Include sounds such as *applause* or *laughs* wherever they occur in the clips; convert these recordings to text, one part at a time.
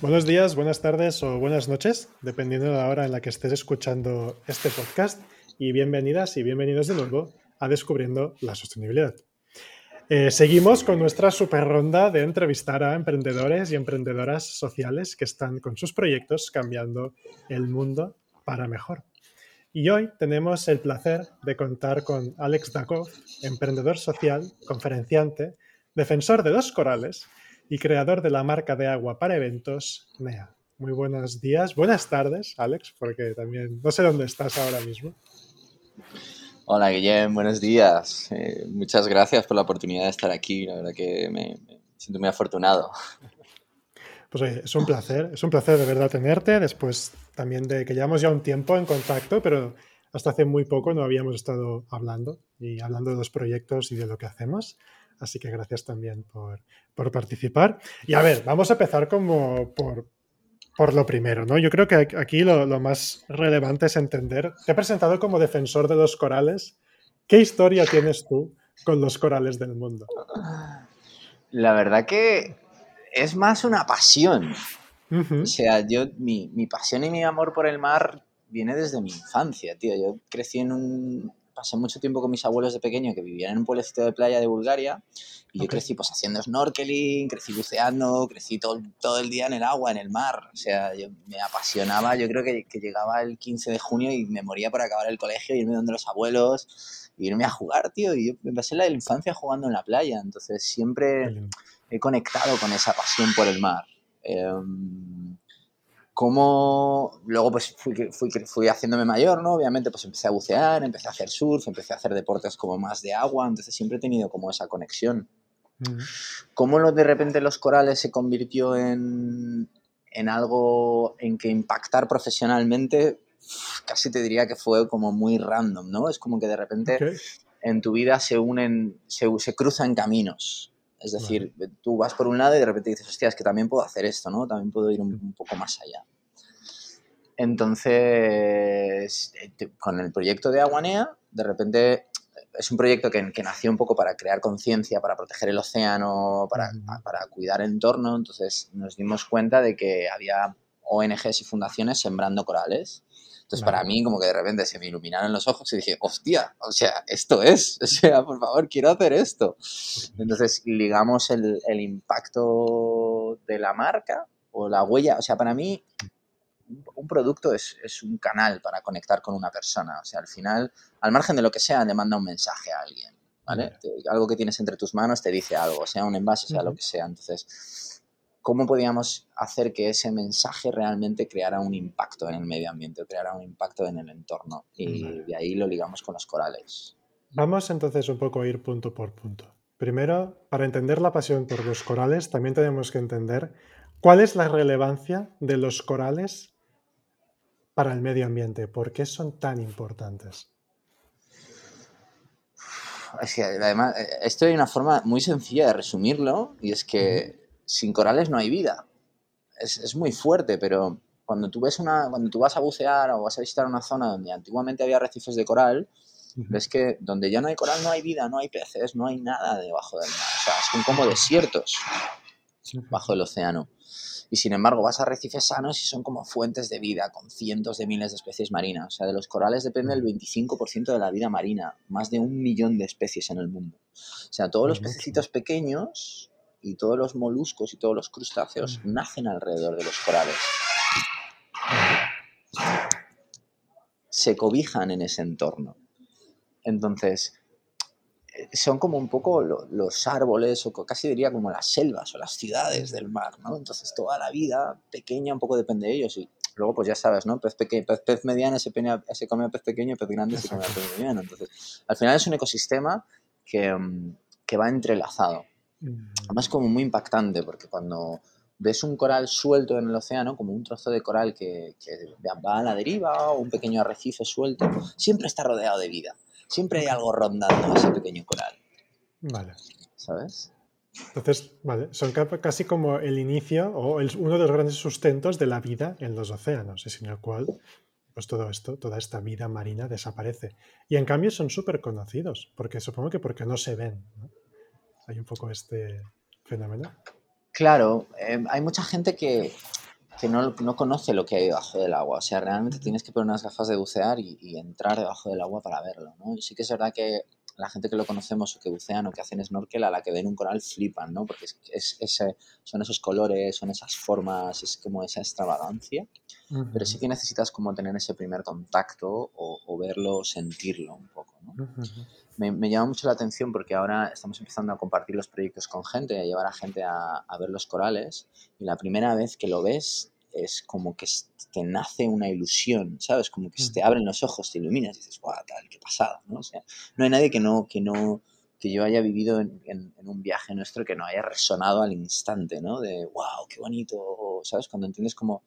Buenos días, buenas tardes o buenas noches, dependiendo de la hora en la que estés escuchando este podcast. Y bienvenidas y bienvenidos de nuevo a Descubriendo la Sostenibilidad. Eh, seguimos con nuestra super ronda de entrevistar a emprendedores y emprendedoras sociales que están con sus proyectos cambiando el mundo para mejor. Y hoy tenemos el placer de contar con Alex Dakov, emprendedor social, conferenciante, defensor de los corales y creador de la marca de agua para eventos NEA. Muy buenos días, buenas tardes, Alex, porque también no sé dónde estás ahora mismo. Hola, Guillem, buenos días. Eh, muchas gracias por la oportunidad de estar aquí. La verdad que me, siento muy afortunado. Pues oye, es un placer, es un placer de verdad tenerte, después también de que llevamos ya un tiempo en contacto, pero hasta hace muy poco no habíamos estado hablando y hablando de los proyectos y de lo que hacemos. Así que gracias también por, participar. Y a ver, vamos a empezar como por, por lo primero, ¿no? Yo creo que aquí lo, más relevante es entender, te he presentado como defensor de los corales. ¿Qué historia tienes tú con los corales del mundo? La verdad que es más una pasión. O sea, yo, mi, mi, pasión y mi amor por el mar viene desde mi infancia, tío. Yo crecí en un, pasé mucho tiempo con mis abuelos de pequeño que vivían en un pueblecito de playa de Bulgaria y yo crecí pues haciendo snorkeling, crecí buceando, crecí todo, todo el día en el agua, en el mar. O sea, yo me apasionaba, yo creo que, que llegaba el 15 de junio y me moría por acabar el colegio, irme donde los abuelos, irme a jugar, tío. Y yo me pasé la infancia jugando en la playa, entonces siempre he conectado con esa pasión por el mar. Eh, cómo luego pues fui, fui, fui, haciéndome mayor, ¿no? Obviamente pues empecé a bucear, empecé a hacer surf, empecé a hacer deportes como más de agua, entonces siempre he tenido como esa conexión. ¿Cómo lo, de repente los corales se convirtió en, en algo en que impactar profesionalmente? Casi te diría que fue como muy random, ¿no? Es como que de repente en tu vida se unen, se, se cruzan caminos. Es decir, tú vas por un lado y de repente dices, hostia, es que también puedo hacer esto, ¿no? También puedo ir un, poco más allá. Entonces, eh, con el proyecto de Aguanea, de repente es un proyecto que, nació un poco para crear conciencia, para proteger el océano, para, para, cuidar el entorno. Entonces nos dimos cuenta de que había ONGs y fundaciones sembrando corales entonces, para mí, como que de repente se me iluminaron los ojos y dije, hostia, o sea, esto es, *laughs* o sea, por favor, quiero hacer esto. Entonces, ligamos el, el impacto de la marca o la huella, o sea, para mí, un producto es, es, un canal para conectar con una persona. O sea, al final, al margen de lo que sea, le manda un mensaje a alguien. ¿vale? Algo que tienes entre tus manos te dice algo, sea un envase, sea lo que sea. Entonces, cómo podíamos hacer que ese mensaje realmente creara un impacto en el medio ambiente, creara un impacto en el entorno. Y de ahí lo ligamos con los corales. Vamos entonces un poco a ir punto por punto. Primero, para entender la pasión por los corales, también tenemos que entender cuál es la relevancia de los corales para el medio ambiente. ¿Por qué son tan importantes? Es que además, eh, esto hay una forma muy sencilla de resumirlo y es que sin corales no hay vida. Es, muy fuerte, pero cuando tú, ves una, cuando tú vas a bucear o vas a visitar una zona donde antiguamente había arrecifes de coral, ves que donde ya no hay coral no hay vida, no hay peces, no hay nada debajo del mar. O sea, son como desiertos bajo el océano. Y sin embargo, vas a arrecifes sanos y son como fuentes de vida, con cientos de miles de especies marinas. O sea, de los corales depende el 25% de la vida marina, más de un millón de especies en el mundo. O sea, todos los pececitos pequeños y todos los moluscos y todos los crustáceos nacen alrededor de los corales. Se cobijan en ese entorno. Entonces, eh, son como un poco los árboles, o casi diría como las selvas o las ciudades del mar, ¿no? Entonces, toda la vida pequeña un poco depende de ellos. Y luego, pues ya sabes, ¿no? Pez, pequeño, pez, mediano se, se, come a pez pequeño, pez grande se come a pez mediano. Entonces, al final es un ecosistema que, mm, que va entrelazado. Además como muy impactante porque cuando, ves un coral suelto en el océano, como un trozo de coral que, va a la deriva o un pequeño arrecife suelto, siempre está rodeado de vida. Siempre hay algo rondando ese pequeño coral. Vale. ¿Sabes? Entonces, vale, son casi como el inicio o uno de los grandes sustentos de la vida en los océanos, y sin el cual pues todo esto, toda esta vida marina desaparece. Y en cambio son súper conocidos, porque supongo que porque no se ven. Hay un poco este fenómeno. Claro, em, hay mucha gente que, no, conoce lo que hay debajo del agua. O sea, realmente tienes que poner unas gafas de bucear y, entrar debajo del agua para verlo. ¿no? Y sí que es verdad que la gente que lo conocemos o que bucean o que hacen snorkel, a la que ven un coral flipan, ¿no? Porque es, son esos colores, son esas formas, es como esa extravagancia. Pero sí que necesitas como tener ese primer contacto o, verlo, sentirlo un poco, ¿no? me, llama mucho la atención porque ahora estamos empezando a compartir los proyectos con gente, a llevar a gente a, a ver los corales y la primera vez que lo ves es como que te nace una ilusión, ¿sabes? Como que se te abren los ojos, te iluminas y dices, guau, tal, qué pasada, ¿no? O sea, no hay nadie que no, que no, que yo haya vivido en, en, un viaje nuestro que no haya resonado al instante, ¿no? De, wow, qué bonito, ¿sabes? Cuando entiendes como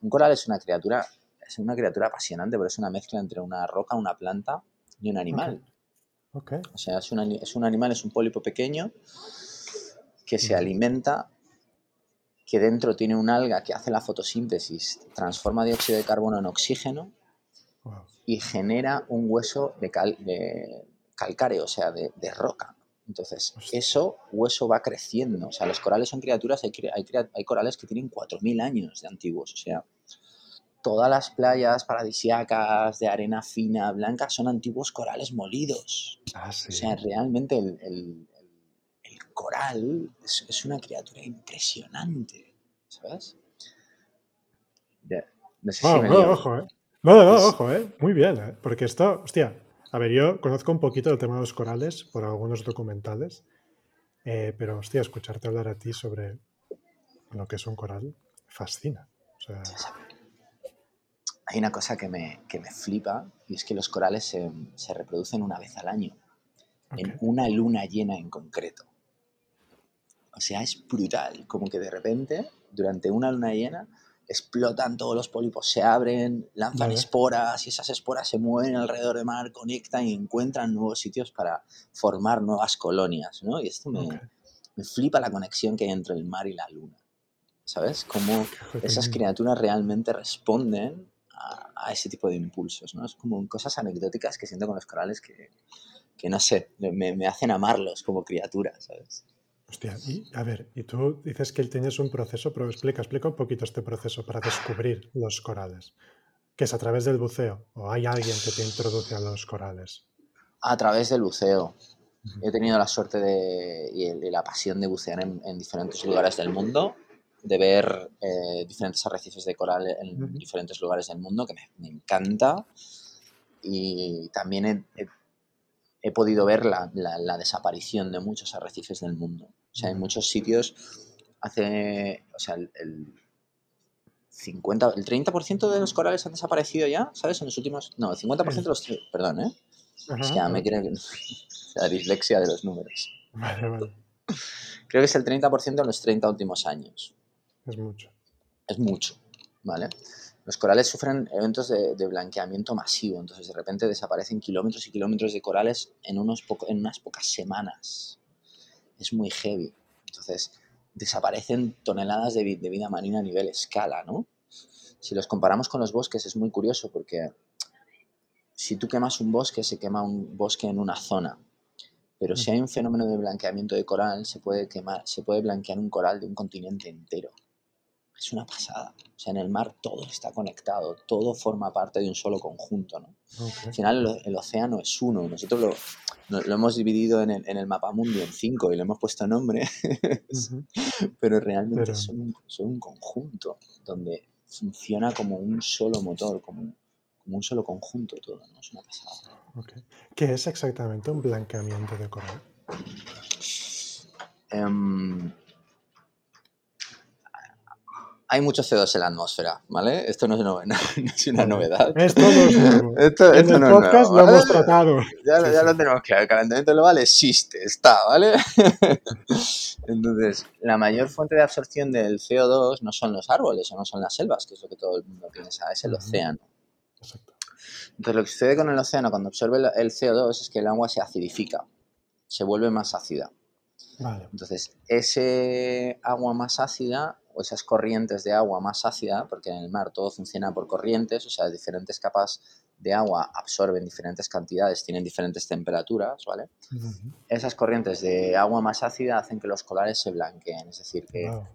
un coral es una criatura, es una criatura apasionante, pero es una mezcla entre una roca, una planta y un animal. Okay. O sea, es un, es un animal, es un pólipo pequeño que se alimenta que dentro tiene un alga que hace la fotosíntesis, transforma dióxido de carbono en oxígeno y genera un hueso de, calcáreo, o sea, de, roca. Entonces, eso hueso va creciendo. O sea, los corales son criaturas, hay, hay, corales que tienen 4.000 años de antiguos. O sea, todas las playas paradisíacas de arena fina, blanca, son antiguos corales molidos. Ah, o sea, realmente el coral es, una criatura impresionante, ¿sabes? no sé si no, ojo, ¿eh? No, no, ojo, ¿eh? Muy bien, ¿eh? Porque esto, hostia, a ver, yo conozco un poquito el tema de los corales por algunos documentales, eh, pero, hostia, escucharte hablar a ti sobre lo que es un coral fascina. Hay una cosa que me, me, flipa y es que los corales se, se reproducen una vez al año, en una luna llena en concreto. O sea, es brutal. Como que de repente, durante una luna llena, explotan todos los pólipos, se abren, lanzan esporas y esas esporas se mueven alrededor del mar, conectan y encuentran nuevos sitios para formar nuevas colonias, ¿no? Y esto me, me flipa la conexión que hay entre el mar y la luna, ¿sabes? Cómo *laughs* esas criaturas realmente responden a, ese tipo de impulsos, ¿no? Es como cosas anecdóticas que siento con los corales que, que no sé, me, me hacen amarlos como criaturas, ¿sabes? Hostia, y a ver, y tú dices que tienes un proceso, pero explica, explica un poquito este proceso para descubrir los corales. ¿Que es a través del buceo? ¿O hay alguien que te introduce a los corales? A través del buceo. He tenido la suerte de, y, la pasión de bucear en, diferentes lugares del mundo, de ver eh, diferentes arrecifes de coral en diferentes lugares del mundo, que me, encanta. Y también he he podido ver la, desaparición de muchos arrecifes del mundo. O sea, en muchos sitios hace, o sea, el, 50, el 30% de los corales han desaparecido ya, ¿sabes? En los últimos, no, el 50% de los, perdón, ¿eh? es que ya me quieren, *laughs* la dislexia de los números. Vale, vale. Creo que es el 30% en los 30 últimos años. Es mucho. Es mucho, ¿vale? Los corales sufren eventos de, blanqueamiento masivo, entonces de repente desaparecen kilómetros y kilómetros de corales en, unos en unas pocas semanas. Es muy heavy. Entonces desaparecen toneladas de, vida marina a nivel escala, ¿no? Si los comparamos con los bosques es muy curioso porque si tú quemas un bosque, se quema un bosque en una zona. Pero si hay un fenómeno de blanqueamiento de coral, se puede quemar, se puede blanquear un coral de un continente entero es una pasada. O sea, en el mar todo está conectado, todo forma parte de un solo conjunto, ¿no? Al final el, océano es uno, nosotros lo, lo hemos dividido en el, en el, mapa mundi en cinco y le hemos puesto nombre, *laughs* pero realmente Son, son, un conjunto donde funciona como un solo motor, como, como un solo conjunto todo, ¿no? Es una pasada. ¿Qué es exactamente un blanqueamiento de coral? Um, hay mucho CO2 en la atmósfera, ¿vale? Esto no es, *laughs* no, es una novedad. Esto no es nuevo. *laughs* Esto, en esto el no es podcast lo hemos tratado. Ya, Sí, ya sí. lo tenemos claro, el calentamiento global existe, está, ¿vale? *laughs* Entonces, la mayor fuente de absorción del CO2 no son los árboles o no son las selvas, que es lo que todo el mundo piensa, es el océano. Exacto. Entonces, lo que sucede con el océano cuando absorbe el- el CO2 es que el agua se acidifica, se vuelve más ácida. Vale. Entonces, ese agua más ácida o esas corrientes de agua más ácida, porque en el mar todo funciona por corrientes, o sea, diferentes capas de agua absorben diferentes cantidades, tienen diferentes temperaturas, ¿vale? Esas corrientes de agua más ácida hacen que los corales se blanqueen, es decir, que, Wow.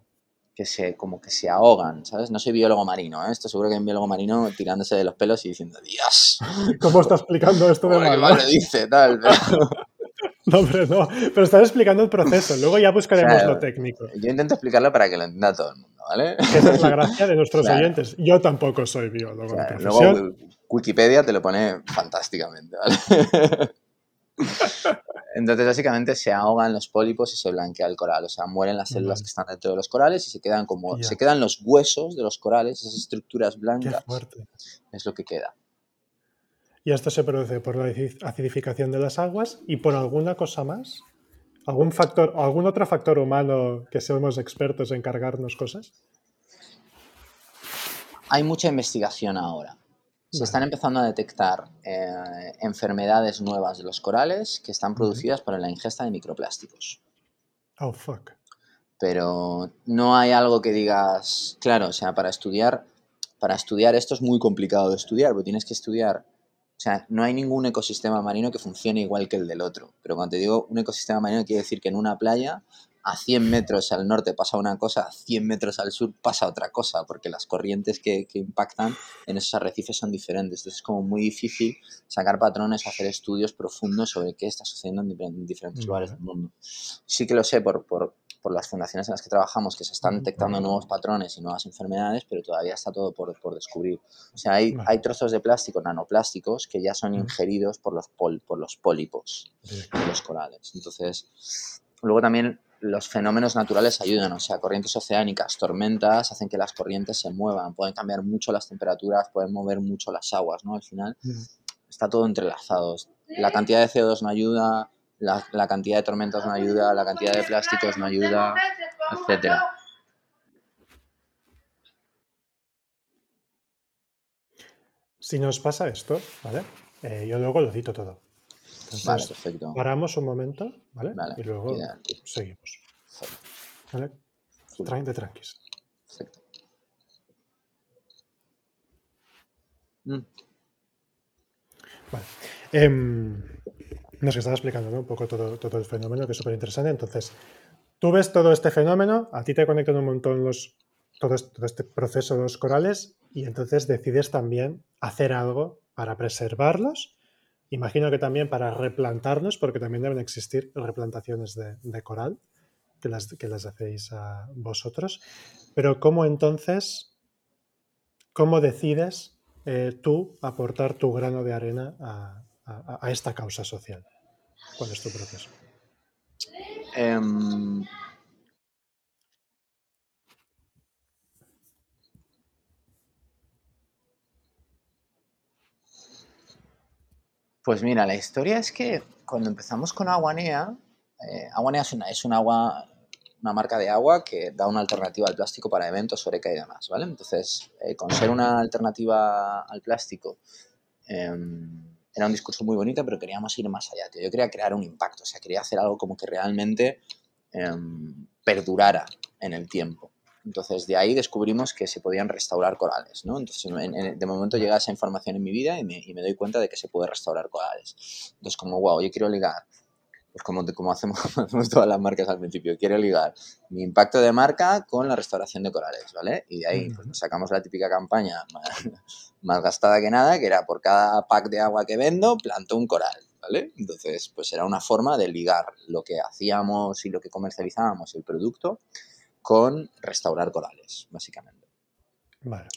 que se, como que se ahogan, ¿sabes? No soy biólogo marino, ¿eh? Esto seguro que hay un biólogo marino tirándose de los pelos y diciendo, Dios, *laughs* ¿Cómo está explicando esto de mal lo dice? Tal, pero- *laughs* No, hombre, no. Pero estás explicando el proceso. Luego ya buscaremos Claro. lo técnico. Yo intento explicarlo para que lo entienda todo el mundo, ¿vale? Esa es la gracia de nuestros Claro. oyentes. Yo tampoco soy biólogo Claro, luego Wikipedia te lo pone fantásticamente, ¿vale? *laughs* Entonces, básicamente se ahogan los pólipos y se blanquea el coral. O sea, mueren las células Vale. que están dentro de los corales y se quedan como. Se quedan los huesos de los corales, esas estructuras Qué blancas. fuerte. Es lo que queda. Y esto se produce por la aci- acidificación de las aguas y por alguna cosa más. ¿Algún factor, algún otro factor humano que seamos expertos en cargarnos cosas? Hay mucha investigación ahora. Se Vale. están empezando a detectar eh, enfermedades nuevas de los corales que están producidas por la ingesta de microplásticos. Oh, fuck. pero no hay algo que digas, claro, o sea, para estudiar, para estudiar esto es muy complicado de estudiar, porque tienes que estudiar, o sea, no hay ningún ecosistema marino que funcione igual que el del otro, pero cuando te digo un ecosistema marino quiere decir que en una playa a 100 metros al norte pasa una cosa, a 100 metros al sur pasa otra cosa, porque las corrientes que, que impactan en esos arrecifes son diferentes. Entonces es como muy difícil sacar patrones, hacer estudios profundos sobre qué está sucediendo en difer- en diferentes lugares del mundo. Sí que lo sé por, por, por las fundaciones en las que trabajamos, que se están detectando nuevos patrones y nuevas enfermedades, pero todavía está todo por, por descubrir. O sea, hay, hay trozos de plástico, nanoplásticos, que ya son Ujú. ingeridos por los, pol- por los pólipos de los corales. Entonces, luego también los fenómenos naturales ayudan, o sea, corrientes oceánicas, tormentas, hacen que las corrientes se muevan, pueden cambiar mucho las temperaturas, pueden mover mucho las aguas, ¿no? Al final Ujú. está todo entrelazado. La cantidad de CO2 no ayuda, la, la cantidad de tormentas no ayuda, la cantidad de plásticos no ayuda, etcétera. Si nos pasa esto, ¿vale? Eh, yo luego lo edito todo. Entonces, Vale, perfecto. paramos un momento, ¿vale? Vale, y luego seguimos. ¿Vale? De tranquis. Perfecto. Mm, Vale. Em, nos estaba explicando un poco todo, todo el fenómeno, que es súper interesante. Entonces, tú ves todo este fenómeno, a ti te conectan un montón los, todo, todo este proceso de los corales y entonces decides también hacer algo para preservarlos. Imagino que también para replantarlos, porque también deben existir replantaciones de, coral, que las, que las hacéis a vosotros. Pero ¿cómo entonces, cómo decides eh, tú aportar tu grano de arena a esta causa social? ¿Cuál es tu proceso? Em, pues mira, la historia es que cuando empezamos con Aguanea, eh, Aguanea es, una, es un agua, una marca de agua que da una alternativa al plástico para eventos, oreca y demás, ¿vale? Entonces, eh, con ser una alternativa al plástico, em, era un discurso muy bonito, pero queríamos ir más allá, tío. Yo quería crear un impacto, o sea, quería hacer algo como que realmente em, perdurara en el tiempo. Entonces, de ahí descubrimos que se podían restaurar corales, ¿no? Entonces, en- en- de momento llega esa información en mi vida y me, y me doy cuenta de que se puede restaurar corales. Entonces, como, wow, yo quiero ligar, pues como, como hacemos, *laughs* hacemos todas las marcas al principio, quiero ligar mi impacto de marca con la restauración de corales, ¿vale? Y de ahí pues, nos sacamos la típica campaña *laughs* más, más gastada que nada, que era por cada pack de agua que vendo, planto un coral, ¿vale? Entonces, pues era una forma de ligar lo que hacíamos y lo que comercializábamos, el producto, con restaurar corales, básicamente. Vale.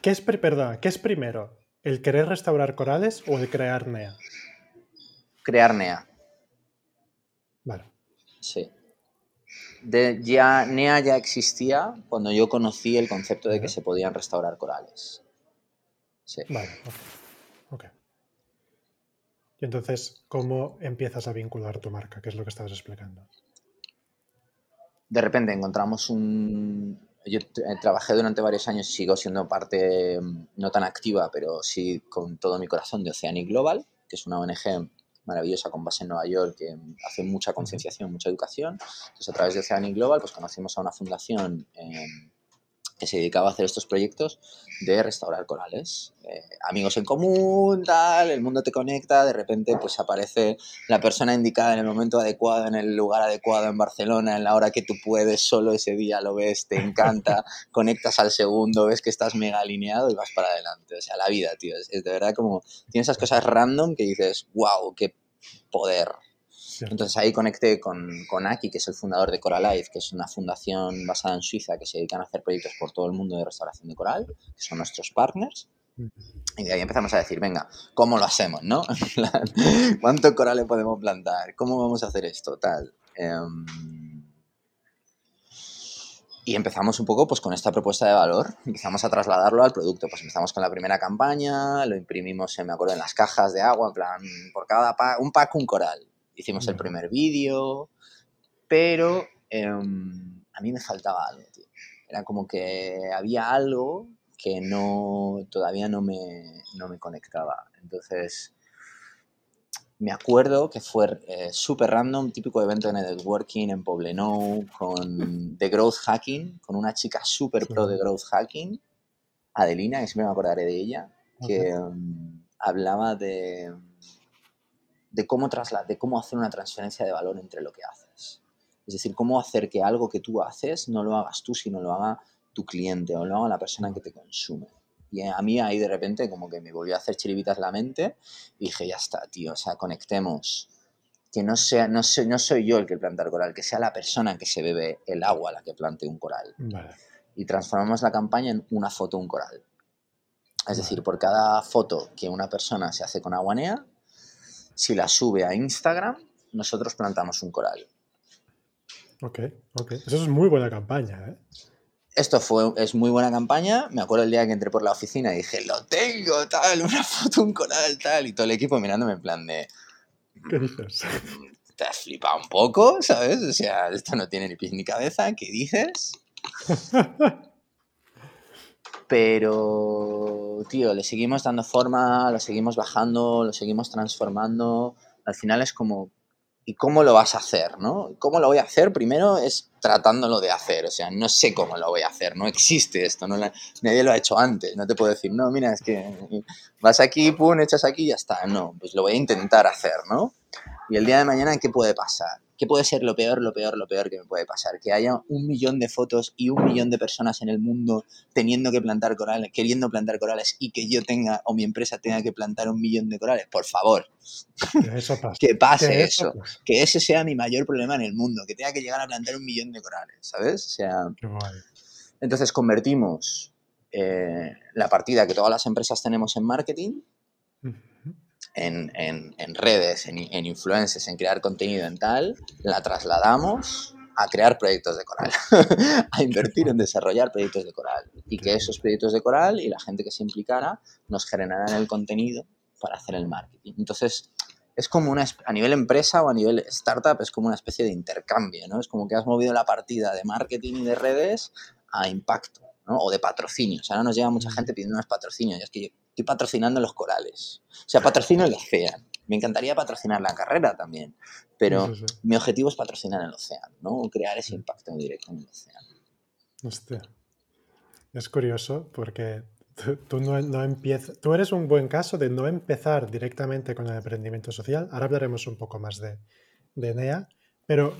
¿Qué es, perdona, ¿qué es primero? ¿El querer restaurar corales o el crear NEA? Crear NEA, Vale. sí. de ya, NEA ya existía cuando yo conocí el concepto de que se podían restaurar corales. Sí. Vale, ok. Y entonces, ¿cómo empiezas a vincular tu marca? ¿Qué es lo que estabas explicando? De repente encontramos un... Yo trabajé durante varios años y sigo siendo parte mm, no tan activa, pero sí con todo mi corazón de Oceanic Global, que es una ONG maravillosa con base en Nueva York que hace mucha concienciación, mucha educación. Entonces, a través de Oceanic Global, pues conocimos a una fundación que se dedicaba a hacer estos proyectos de restaurar corales. Eh, amigos en común, tal, el mundo te conecta, de repente pues aparece la persona indicada en el momento adecuado, en el lugar adecuado en Barcelona, en la hora que tú puedes, solo ese día lo ves, te encanta, *laughs* conectas al segundo, ves que estás mega alineado y vas para adelante. O sea, la vida, tío, es, es de verdad como, tienes esas cosas random que dices, wow, qué poder, entonces ahí conecté con, con, Aki, que es el fundador de Coralife, que es una fundación basada en Suiza que se dedican a hacer proyectos por todo el mundo de restauración de coral, que son nuestros partners. Y de ahí empezamos a decir, venga, ¿cómo lo hacemos, no? *laughs* ¿Cuánto coral podemos plantar? ¿Cómo vamos a hacer esto? Tal. Em, y empezamos un poco pues con esta propuesta de valor, empezamos a trasladarlo al producto. Pues empezamos con la primera campaña, lo imprimimos, me acuerdo, en las cajas de agua, en plan, por cada pack, un pack un coral. Hicimos el primer vídeo, pero em, a mí me faltaba algo, tío. Era como que había algo que no, todavía no me, no me conectaba. Entonces, me acuerdo que fue eh, súper random, típico evento de networking en Poblenou, con de growth hacking, con una chica súper pro de growth hacking, Adelina, que siempre me acordaré de ella, que em, hablaba de de cómo, de cómo hacer una transferencia de valor entre lo que haces. Es decir, cómo hacer que algo que tú haces no lo hagas tú, sino lo haga tu cliente o lo haga la persona que te consume. Y a mí ahí de repente como que me volvió a hacer chiribitas la mente y dije, ya está, tío, o sea, conectemos. Que no, sea, no, soy, no soy yo el que planta el coral, que sea la persona que se bebe el agua la que plante un coral. Y transformamos la campaña en una foto, un coral. Es decir, por cada foto que una persona se hace con aguanea, si la sube a Instagram, nosotros plantamos un coral. Ok, ok. Eso es muy buena campaña, ¿eh? Esto fue, es muy buena campaña. Me acuerdo el día que entré por la oficina y dije, lo tengo, tal, una *laughs* foto, un coral, tal. Y todo el equipo mirándome en plan de... *laughs* ¿Qué dices? Te has flipado un poco, ¿sabes? O sea, esto no tiene ni pies ni cabeza. ¿Qué dices? *laughs* Pero, tío, le seguimos dando forma, lo seguimos bajando, lo seguimos transformando. Al final es como, ¿y cómo lo vas a hacer? ¿no? ¿Cómo lo voy a hacer? Primero es tratándolo de hacer, o sea, no sé cómo lo voy a hacer, no existe esto, nadie lo ha hecho antes, no te puedo decir, no, mira, es que vas aquí, pum, echas aquí y ya está, no, pues lo voy a intentar hacer, ¿no? Y el día de mañana, ¿qué puede pasar? ¿Qué puede ser lo peor, lo peor, lo peor que me puede pasar? Que haya un millón de fotos y un millón de personas en el mundo teniendo que plantar corales, queriendo plantar corales y que yo tenga o mi empresa tenga que plantar un millón de corales. Por favor. Que, eso pase. que pase eso. Que ese sea mi mayor problema en el mundo. Que tenga que llegar a plantar un millón de corales. ¿Sabes? O sea. Entonces convertimos eh, la partida que todas las empresas tenemos en marketing en, en, redes, en, en influencers, en crear contenido en tal, la trasladamos a crear proyectos de coral, *laughs* a invertir en desarrollar proyectos de coral y que esos proyectos de coral y la gente que se implicara nos generaran el contenido para hacer el marketing. Entonces, es como una, a nivel empresa o a nivel startup, es como una especie de intercambio, ¿no? Es como que has movido la partida de marketing y de redes a impacto, ¿no? O de patrocinios. Ahora nos llega mucha gente pidiendo unos patrocinios. Y es que estoy patrocinando los corales. O sea, patrocino el océano. Me encantaría patrocinar la carrera también, pero mi objetivo es patrocinar el océano, ¿no? Crear ese impacto directo en el océano. Hostia. Es curioso porque tú, no, no empiezas, tú eres un buen caso de no empezar directamente con el emprendimiento social. Ahora hablaremos un poco más de, de NEA, pero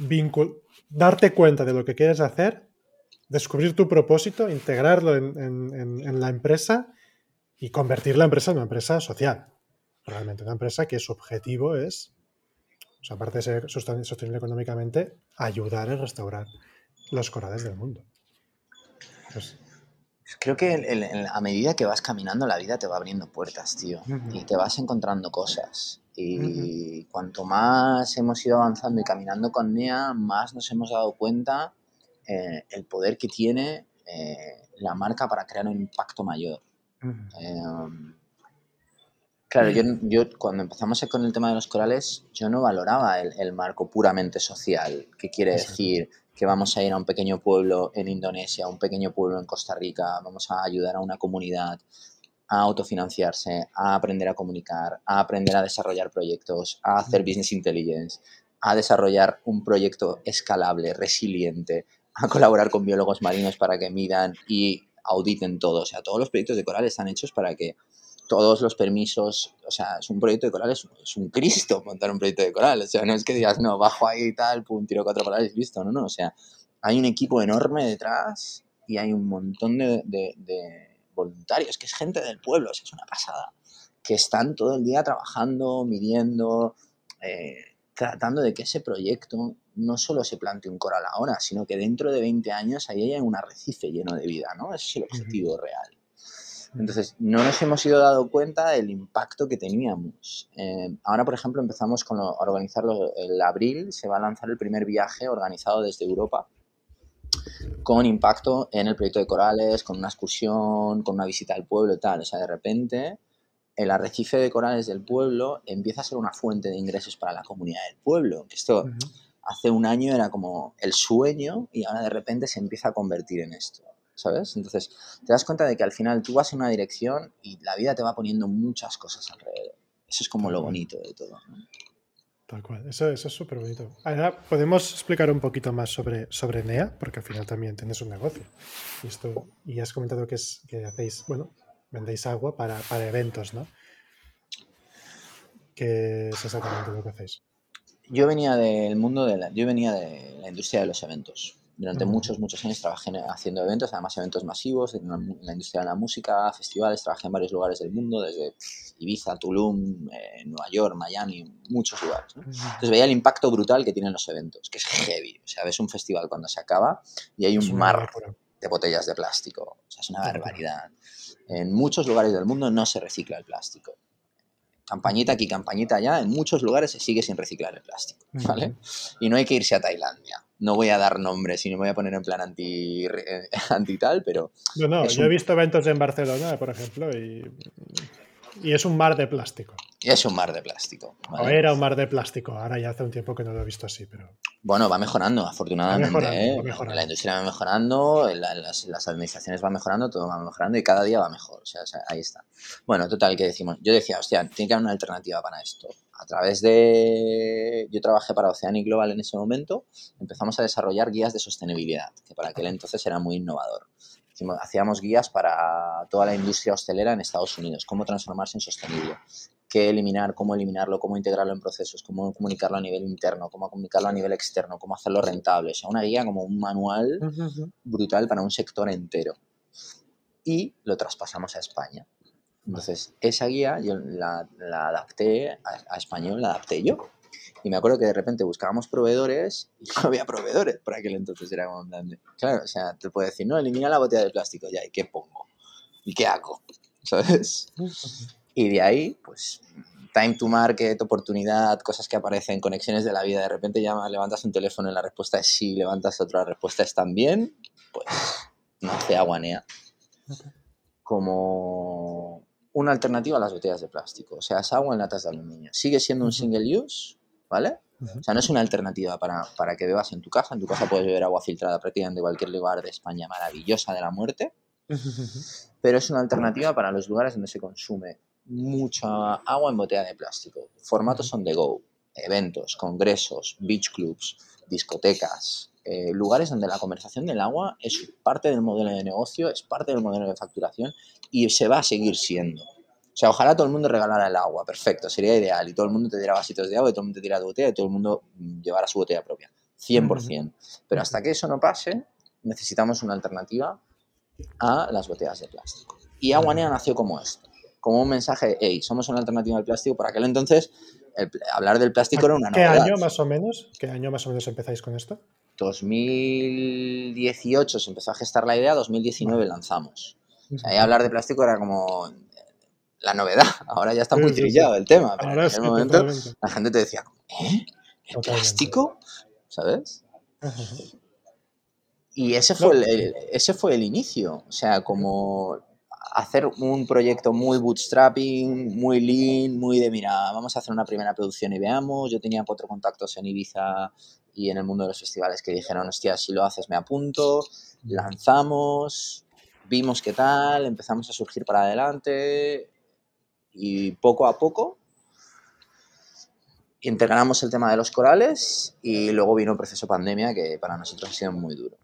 darte cuenta de lo que quieres hacer, descubrir tu propósito, integrarlo en, en la empresa y convertir la empresa en una empresa social. Realmente una empresa que su objetivo es, aparte de ser sostenible económicamente, ayudar a restaurar los corales del mundo. Pues Creo que a medida que vas caminando la vida te va abriendo puertas, tío. Y te vas encontrando cosas. Y cuanto más hemos ido avanzando y caminando con NEA, más nos hemos dado cuenta eh, el poder que tiene eh, la marca para crear un impacto mayor. Em, claro, yo, yo, cuando empezamos con el tema de los corales, yo no valoraba el, el marco puramente social, que quiere decir que vamos a ir a un pequeño pueblo en Indonesia, a un pequeño pueblo en Costa Rica, vamos a ayudar a una comunidad a autofinanciarse, a aprender a comunicar, a aprender a desarrollar proyectos, a hacer business intelligence, a desarrollar un proyecto escalable, resiliente, a colaborar con biólogos marinos para que midan y auditen todo. O sea, todos los proyectos de coral están hechos para que todos los permisos, o sea, es un proyecto de coral, es, un Cristo montar un proyecto de coral. O sea, no es que digas, no, bajo ahí y tal, pum, tiro cuatro corales y listo. No, no, o sea, hay un equipo enorme detrás y hay un montón de voluntarios, que es gente del pueblo, es una pasada, que están todo el día trabajando, midiendo, eh, tratando de que ese proyecto no solo se plantee un coral ahora, sino que dentro de 20 años ahí haya un arrecife lleno de vida, ¿no? Ese es el objetivo real. Entonces, no nos hemos ido dado cuenta del impacto que teníamos. Eh, ahora, por ejemplo, empezamos con organizarlo el abril, se va a lanzar el primer viaje organizado desde Europa con impacto en el proyecto de corales, con una excursión, con una visita al pueblo y tal. O sea, de repente el arrecife de corales del pueblo empieza a ser una fuente de ingresos para la comunidad del pueblo. Que esto hace un año era como el sueño y ahora de repente se empieza a convertir en esto. ¿Sabes? Entonces te das cuenta de que al final tú vas en una dirección y la vida te va poniendo muchas cosas alrededor. Eso es como lo bonito de todo. ¿no? Tal cual, eso, es súper bonito. Ahora, ¿podemos explicar un poquito más sobre, sobre NEA? Porque al final también tienes un negocio. Y, esto, y has comentado que, es, que hacéis, bueno, vendéis agua para, para eventos, ¿no? ¿Qué es exactamente lo que hacéis? Yo venía del mundo de la, yo venía de la industria de los eventos. Durante muchos, muchos años trabajé haciendo eventos, además eventos masivos en la, industria de la música, festivales, trabajé en varios lugares del mundo, desde Ibiza, Tulum, eh, Nueva York, Miami, muchos lugares. Entonces veía el impacto brutal que tienen los eventos, que es heavy. O sea, ves un festival cuando se acaba y hay un mar de botellas de plástico. O sea, es una barbaridad. En muchos lugares del mundo no se recicla el plástico campañita aquí, campañita allá, en muchos lugares se sigue sin reciclar el plástico, ¿vale? Y no hay que irse a Tailandia. No voy a dar nombres y no me voy a poner en plan anti, *laughs* anti tal, pero... No, no, yo he visto eventos en Barcelona, por ejemplo, y y es un mar de plástico. Y es un mar de plástico. O era un mar de plástico. Ahora ya hace un tiempo que no lo he visto así, pero. Bueno, va mejorando, afortunadamente. ¿eh? La industria va mejorando, las, administraciones van mejorando, todo va mejorando y cada día va mejor. O sea, ahí está. Bueno, total, que decimos. Yo decía, hostia, tiene que haber una alternativa para esto. A través de. Yo trabajé para Oceanic Global en ese momento. Empezamos a desarrollar guías de sostenibilidad, que para aquel entonces era muy innovador hacíamos guías para toda la industria hostelera en Estados Unidos, cómo transformarse en sostenible, qué eliminar, cómo eliminarlo, cómo integrarlo en procesos, cómo comunicarlo a nivel interno, cómo comunicarlo a nivel externo, cómo hacerlo rentable. O sea, una guía como un manual brutal para un sector entero. Y lo traspasamos a España. Entonces, esa guía yo la, adapté a, a, español, la adapté yo. Y me acuerdo que de repente buscábamos proveedores y no había proveedores por aquel entonces. Era como Claro, o sea, te puedo decir, no, elimina la botella de plástico ya, ¿y qué pongo? ¿Y qué hago? ¿Sabes? *laughs* Y de ahí, pues, time to market, oportunidad, cosas que aparecen, conexiones de la vida. De repente llamas, levantas un teléfono y la respuesta es sí, levantas otra, la respuesta es también. Pues, no hace aguanea. Como una alternativa a las botellas de plástico. O sea, es agua en latas de aluminio. Sigue siendo un single use, ¿vale? O sea, no es una alternativa para, para, que bebas en tu casa. En tu casa puedes beber agua filtrada prácticamente de cualquier lugar de España maravillosa de la muerte. Pero es una alternativa para los lugares donde se consume mucha agua en botella de plástico. Formatos on the go, eventos, congresos, beach clubs, discotecas, eh, lugares donde la conversación del agua es parte del modelo de negocio, es parte del modelo de facturación y se va a seguir siendo. O sea, ojalá todo el mundo regalara el agua, perfecto, sería ideal. Y todo el mundo te diera vasitos de agua, y todo el mundo te diera tu botella, y todo el mundo mm, llevara su botella propia. 100%. Pero hasta que eso no pase, necesitamos una alternativa a las botellas de plástico. Y Aguanea nació como esto, como un mensaje, hey, somos una alternativa al plástico. Por aquel entonces, hablar del plástico era una ¿Qué año más o menos? ¿Qué año más o menos empezáis con esto? 2018 se empezó a gestar la idea, 2019 lanzamos. O sea, ahí hablar de plástico era como la novedad. Ahora ya está muy trillado el tema, pero en ese momento la gente te decía, ¿eh? ¿El plástico? ¿Sabes? Y ese fue, el, ese fue el inicio. O sea, como hacer un proyecto muy bootstrapping, muy lean, muy de, mira, vamos a hacer una primera producción y veamos. Yo tenía cuatro contactos en Ibiza y en el mundo de los festivales que dijeron, hostia, si lo haces me apunto, lanzamos, vimos qué tal, empezamos a surgir para adelante y poco a poco integramos el tema de los corales y luego vino el proceso pandemia que para nosotros ha sido muy duro.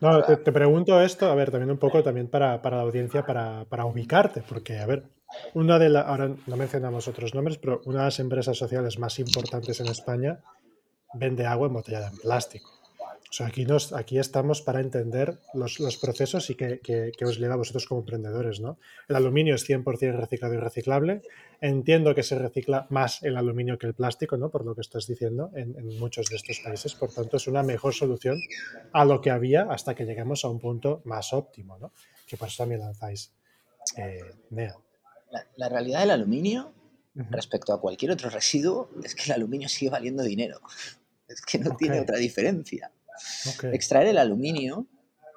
No, te, pregunto esto, a ver, también un poco también para, para la audiencia, para, para, ubicarte, porque, a ver, una de las, ahora no mencionamos otros nombres, pero una de las empresas sociales más importantes en España vende agua embotellada en plástico. O sea, aquí, nos, aquí estamos para entender los, los procesos y que, que, os lleva a vosotros como emprendedores, ¿no? El aluminio es 100% reciclado y reciclable. Entiendo que se recicla más el aluminio que el plástico, ¿no? Por lo que estás diciendo, en, en muchos de estos países. Por tanto, es una mejor solución a lo que había hasta que lleguemos a un punto más óptimo, ¿no? Que por eso también lanzáis eh, NEA. La, la, realidad del aluminio respecto a cualquier otro residuo es que el aluminio sigue valiendo dinero. Es que no tiene otra diferencia. Extraer el aluminio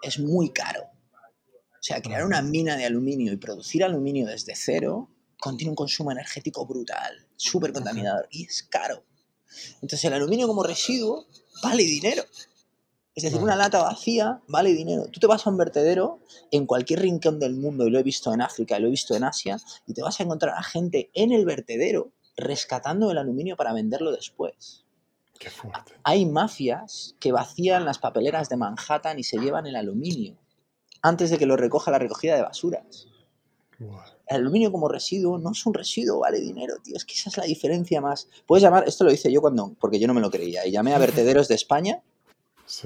es muy caro. O sea, crear una mina de aluminio y producir aluminio desde cero contiene un consumo energético brutal, súper contaminador y es caro. Entonces el aluminio como residuo vale dinero. Es decir, una lata vacía vale dinero. Tú te vas a un vertedero en cualquier rincón del mundo, y lo he visto en África, y lo he visto en Asia, y te vas a encontrar a gente en el vertedero rescatando el aluminio para venderlo después. Hay mafias que vacían las papeleras de Manhattan y se llevan el aluminio antes de que lo recoja la recogida de basuras. El aluminio como residuo no es un residuo, vale dinero, tío. Es que esa es la diferencia más. Puedes llamar, esto lo hice yo cuando, porque yo no me lo creía, y llamé a vertederos de España,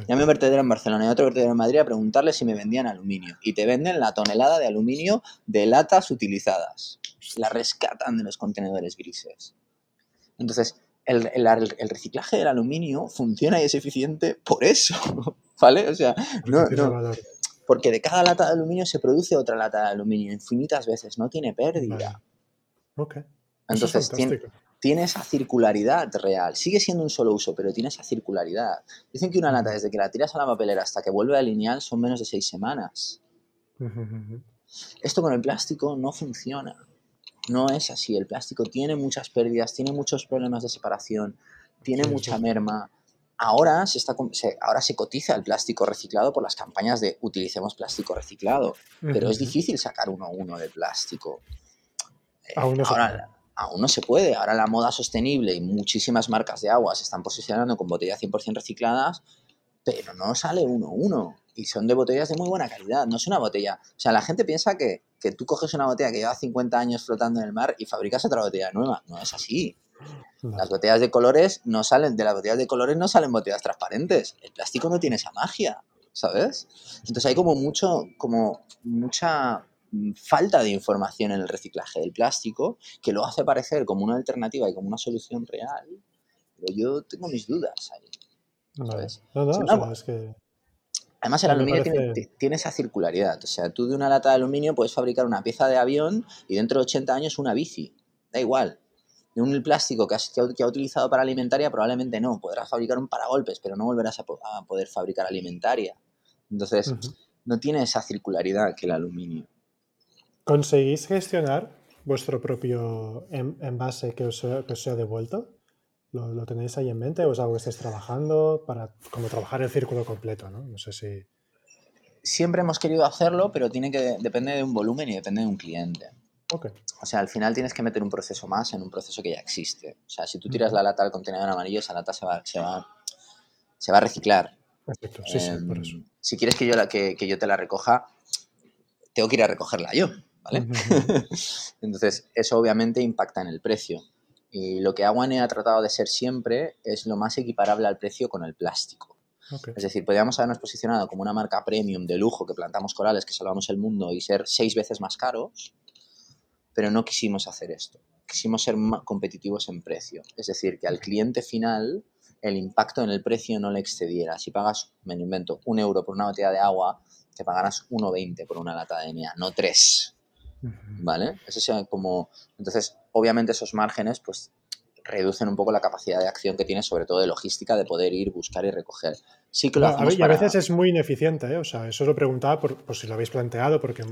llamé a un vertedero en Barcelona y a otro vertedero en Madrid a preguntarle si me vendían aluminio. Y te venden la tonelada de aluminio de latas utilizadas. La rescatan de los contenedores grises. Entonces, el, el, reciclaje del aluminio funciona y es eficiente por eso, *laughs* ¿vale? O sea, no, porque de cada lata de aluminio se produce otra lata de aluminio infinitas veces, no tiene pérdida. Ok. Entonces tiene, esa circularidad real. Sigue siendo un solo uso, pero tiene esa circularidad. Dicen que una lata, desde que la tiras a la papelera hasta que vuelve a lineal, son menos de seis semanas. Esto con el plástico no funciona. No es así. El plástico tiene muchas pérdidas, tiene muchos problemas de separación, tiene mucha merma. Ahora se, está, ahora se cotiza el plástico reciclado por las campañas de utilicemos plástico reciclado, pero es difícil sacar uno a uno de plástico. Eh, aún no, ahora, aún no se puede. Ahora la moda sostenible y muchísimas marcas de agua se están posicionando con botellas 100% recicladas, pero no sale uno a uno y son de botellas de muy buena calidad. No es una botella. O sea, la gente piensa que, que tú coges una botella que lleva 50 años flotando en el mar y fabricas otra botella nueva. No es así. Las botellas de colores no salen, de las botellas de colores no salen botellas transparentes. El plástico no tiene esa magia, ¿sabes? Entonces hay como mucho, como mucha mm, falta de información en el reciclaje del plástico que lo hace parecer como una alternativa y como una solución real. Pero yo tengo mis dudas ahí. ¿sabes? No, no, es que Además, el aluminio tiene, esa circularidad. O sea, tú de una lata de aluminio puedes fabricar una pieza de avión y dentro de 80 años una bici. Da igual. De un plástico que, has, que, ha, utilizado para alimentaria, probablemente no. Podrás fabricar un paragolpes, pero no volverás a, poder fabricar alimentaria. Entonces, no tiene esa circularidad que el aluminio. ¿Conseguís gestionar vuestro propio envase que os, que os sea devuelto? ¿Lo, tenéis ahí en mente o es algo que estáis trabajando para como trabajar el círculo completo? ¿no? no sé si... Siempre hemos querido hacerlo, pero tiene que depende de un volumen y depende de un cliente. Okay. O sea, al final tienes que meter un proceso más en un proceso que ya existe. O sea, si tú tiras la lata al contenedor amarillo, esa lata se va, se va, se va a reciclar. Perfecto. Sí, sí, por eso. Em, si quieres que yo, la, que, que, yo te la recoja, tengo que ir a recogerla yo, ¿vale? *laughs* Entonces, eso obviamente impacta en el precio. Y lo que Aguane ha tratado de ser siempre es lo más equiparable al precio con el plástico. Es decir, podríamos habernos posicionado como una marca premium de lujo que plantamos corales, que salvamos el mundo y ser seis veces más caros, pero no quisimos hacer esto. Quisimos ser competitivos en precio. Es decir, que al cliente final el impacto en el precio no le excediera. Si pagas, me lo invento, un euro por una botella de agua, te pagarás 1,20 por una lata de EMEA, no 3. ¿Vale? Eso sea como... Entonces, obviamente esos márgenes, pues reducen un poco la capacidad de acción que tiene, sobre todo de logística, de poder ir, buscar y recoger. Sí que lo a, y a veces es muy ineficiente, ¿eh? o sea, eso lo preguntaba por, si lo habéis planteado, porque,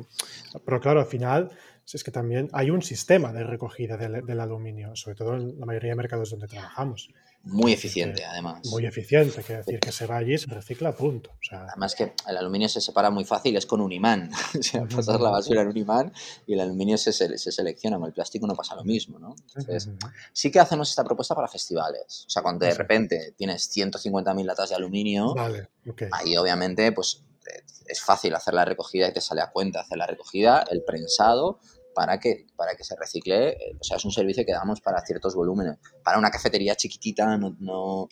pero claro, al final es que también hay un sistema de recogida del, del aluminio, sobre todo en la mayoría de mercados donde trabajamos. Muy eficiente, además. Muy eficiente, quiere decir que se va allí, se recicla, punto. además que el aluminio se separa muy fácil, es con un imán. *laughs* o sea, pasas la basura en un imán y el aluminio se, se, selecciona, con el plástico no pasa lo mismo, ¿no? Entonces, sí que hacemos esta propuesta para festivales. O sea, cuando de repente tienes 150.000 latas de aluminio, ahí obviamente pues es fácil hacer la recogida y te sale a cuenta hacer la recogida, el prensado, para que, para que se recicle. Eh, o sea, es un servicio que damos para ciertos volúmenes. Para una cafetería chiquitita no, no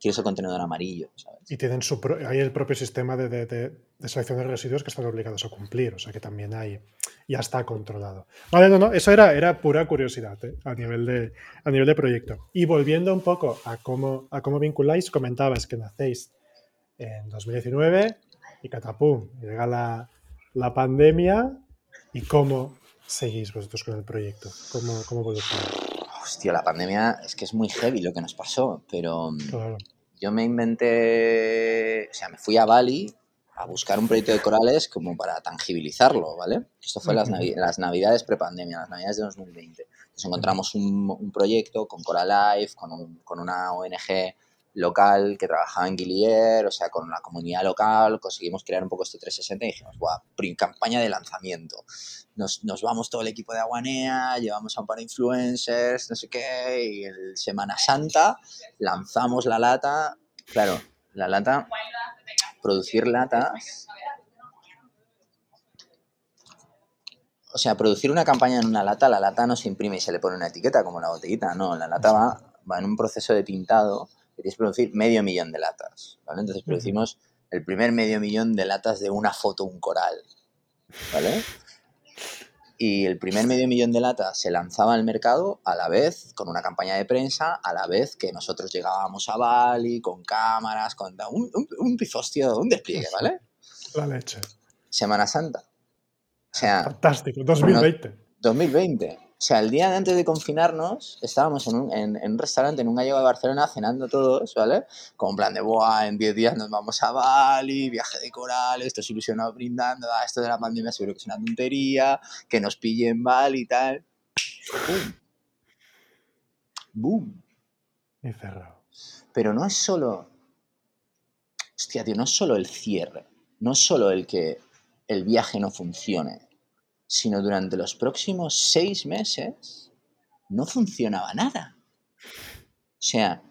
quieres el contenedor amarillo. Y tienen su hay el propio sistema de, selección de residuos que están obligados a cumplir. O sea que también hay, ya está controlado. Vale, no, no, eso era, era pura curiosidad ¿eh? a, nivel de, a nivel de proyecto. Y volviendo un poco a cómo, a cómo vinculáis, comentabas que nacéis en 2019 y catapum, llega la, la pandemia y cómo seguís vosotros con el proyecto? ¿Cómo, cómo evoluciona? Hostia, la pandemia es que es muy heavy lo que nos pasó, pero mm, yo me inventé, o sea, me fui a Bali a buscar un proyecto de corales como para tangibilizarlo, ¿vale? Esto fue las, las navidades prepandemia, las navidades de 2020. Entonces encontramos un, un proyecto con Coralife, con, un, con una ONG local que trabajaba en Guillier, o sea, con la comunidad local, conseguimos crear un poco este 360 y dijimos, guau, campaña de lanzamiento. Nos, nos, vamos todo el equipo de Aguanea, llevamos a un par de influencers, no sé qué, y el Semana Santa lanzamos la lata. Claro, la lata, producir latas. O sea, producir una campaña en una lata, la lata no se imprime y se le pone una etiqueta como la botellita, no, la lata va, va en un proceso de tintado queréis producir medio millón de latas, ¿vale? Entonces producimos el primer medio millón de latas de una foto, un coral, ¿vale? Y el primer medio millón de latas se lanzaba al mercado a la vez, con una campaña de prensa, a la vez que nosotros llegábamos a Bali, con cámaras, con un, un, un pifostio, un despliegue, ¿vale? La leche. Semana Santa. O sea... Fantástico, 2020. 2020. O sea, el día antes de confinarnos, estábamos en un, en, un, restaurante en un gallego de Barcelona cenando todos, ¿vale? Con plan de, Buah, en 10 días nos vamos a Bali, viaje de corales, esto es ilusionado brindando, ah, esto de la pandemia seguro que es una tontería, que nos pille en Bali y tal. ¡Bum! ¡Bum! Y cerrado. Pero no es solo... Hostia, tío, no es solo el cierre, no es solo el que el viaje no funcione sino durante los próximos seis meses no funcionaba nada. O sea,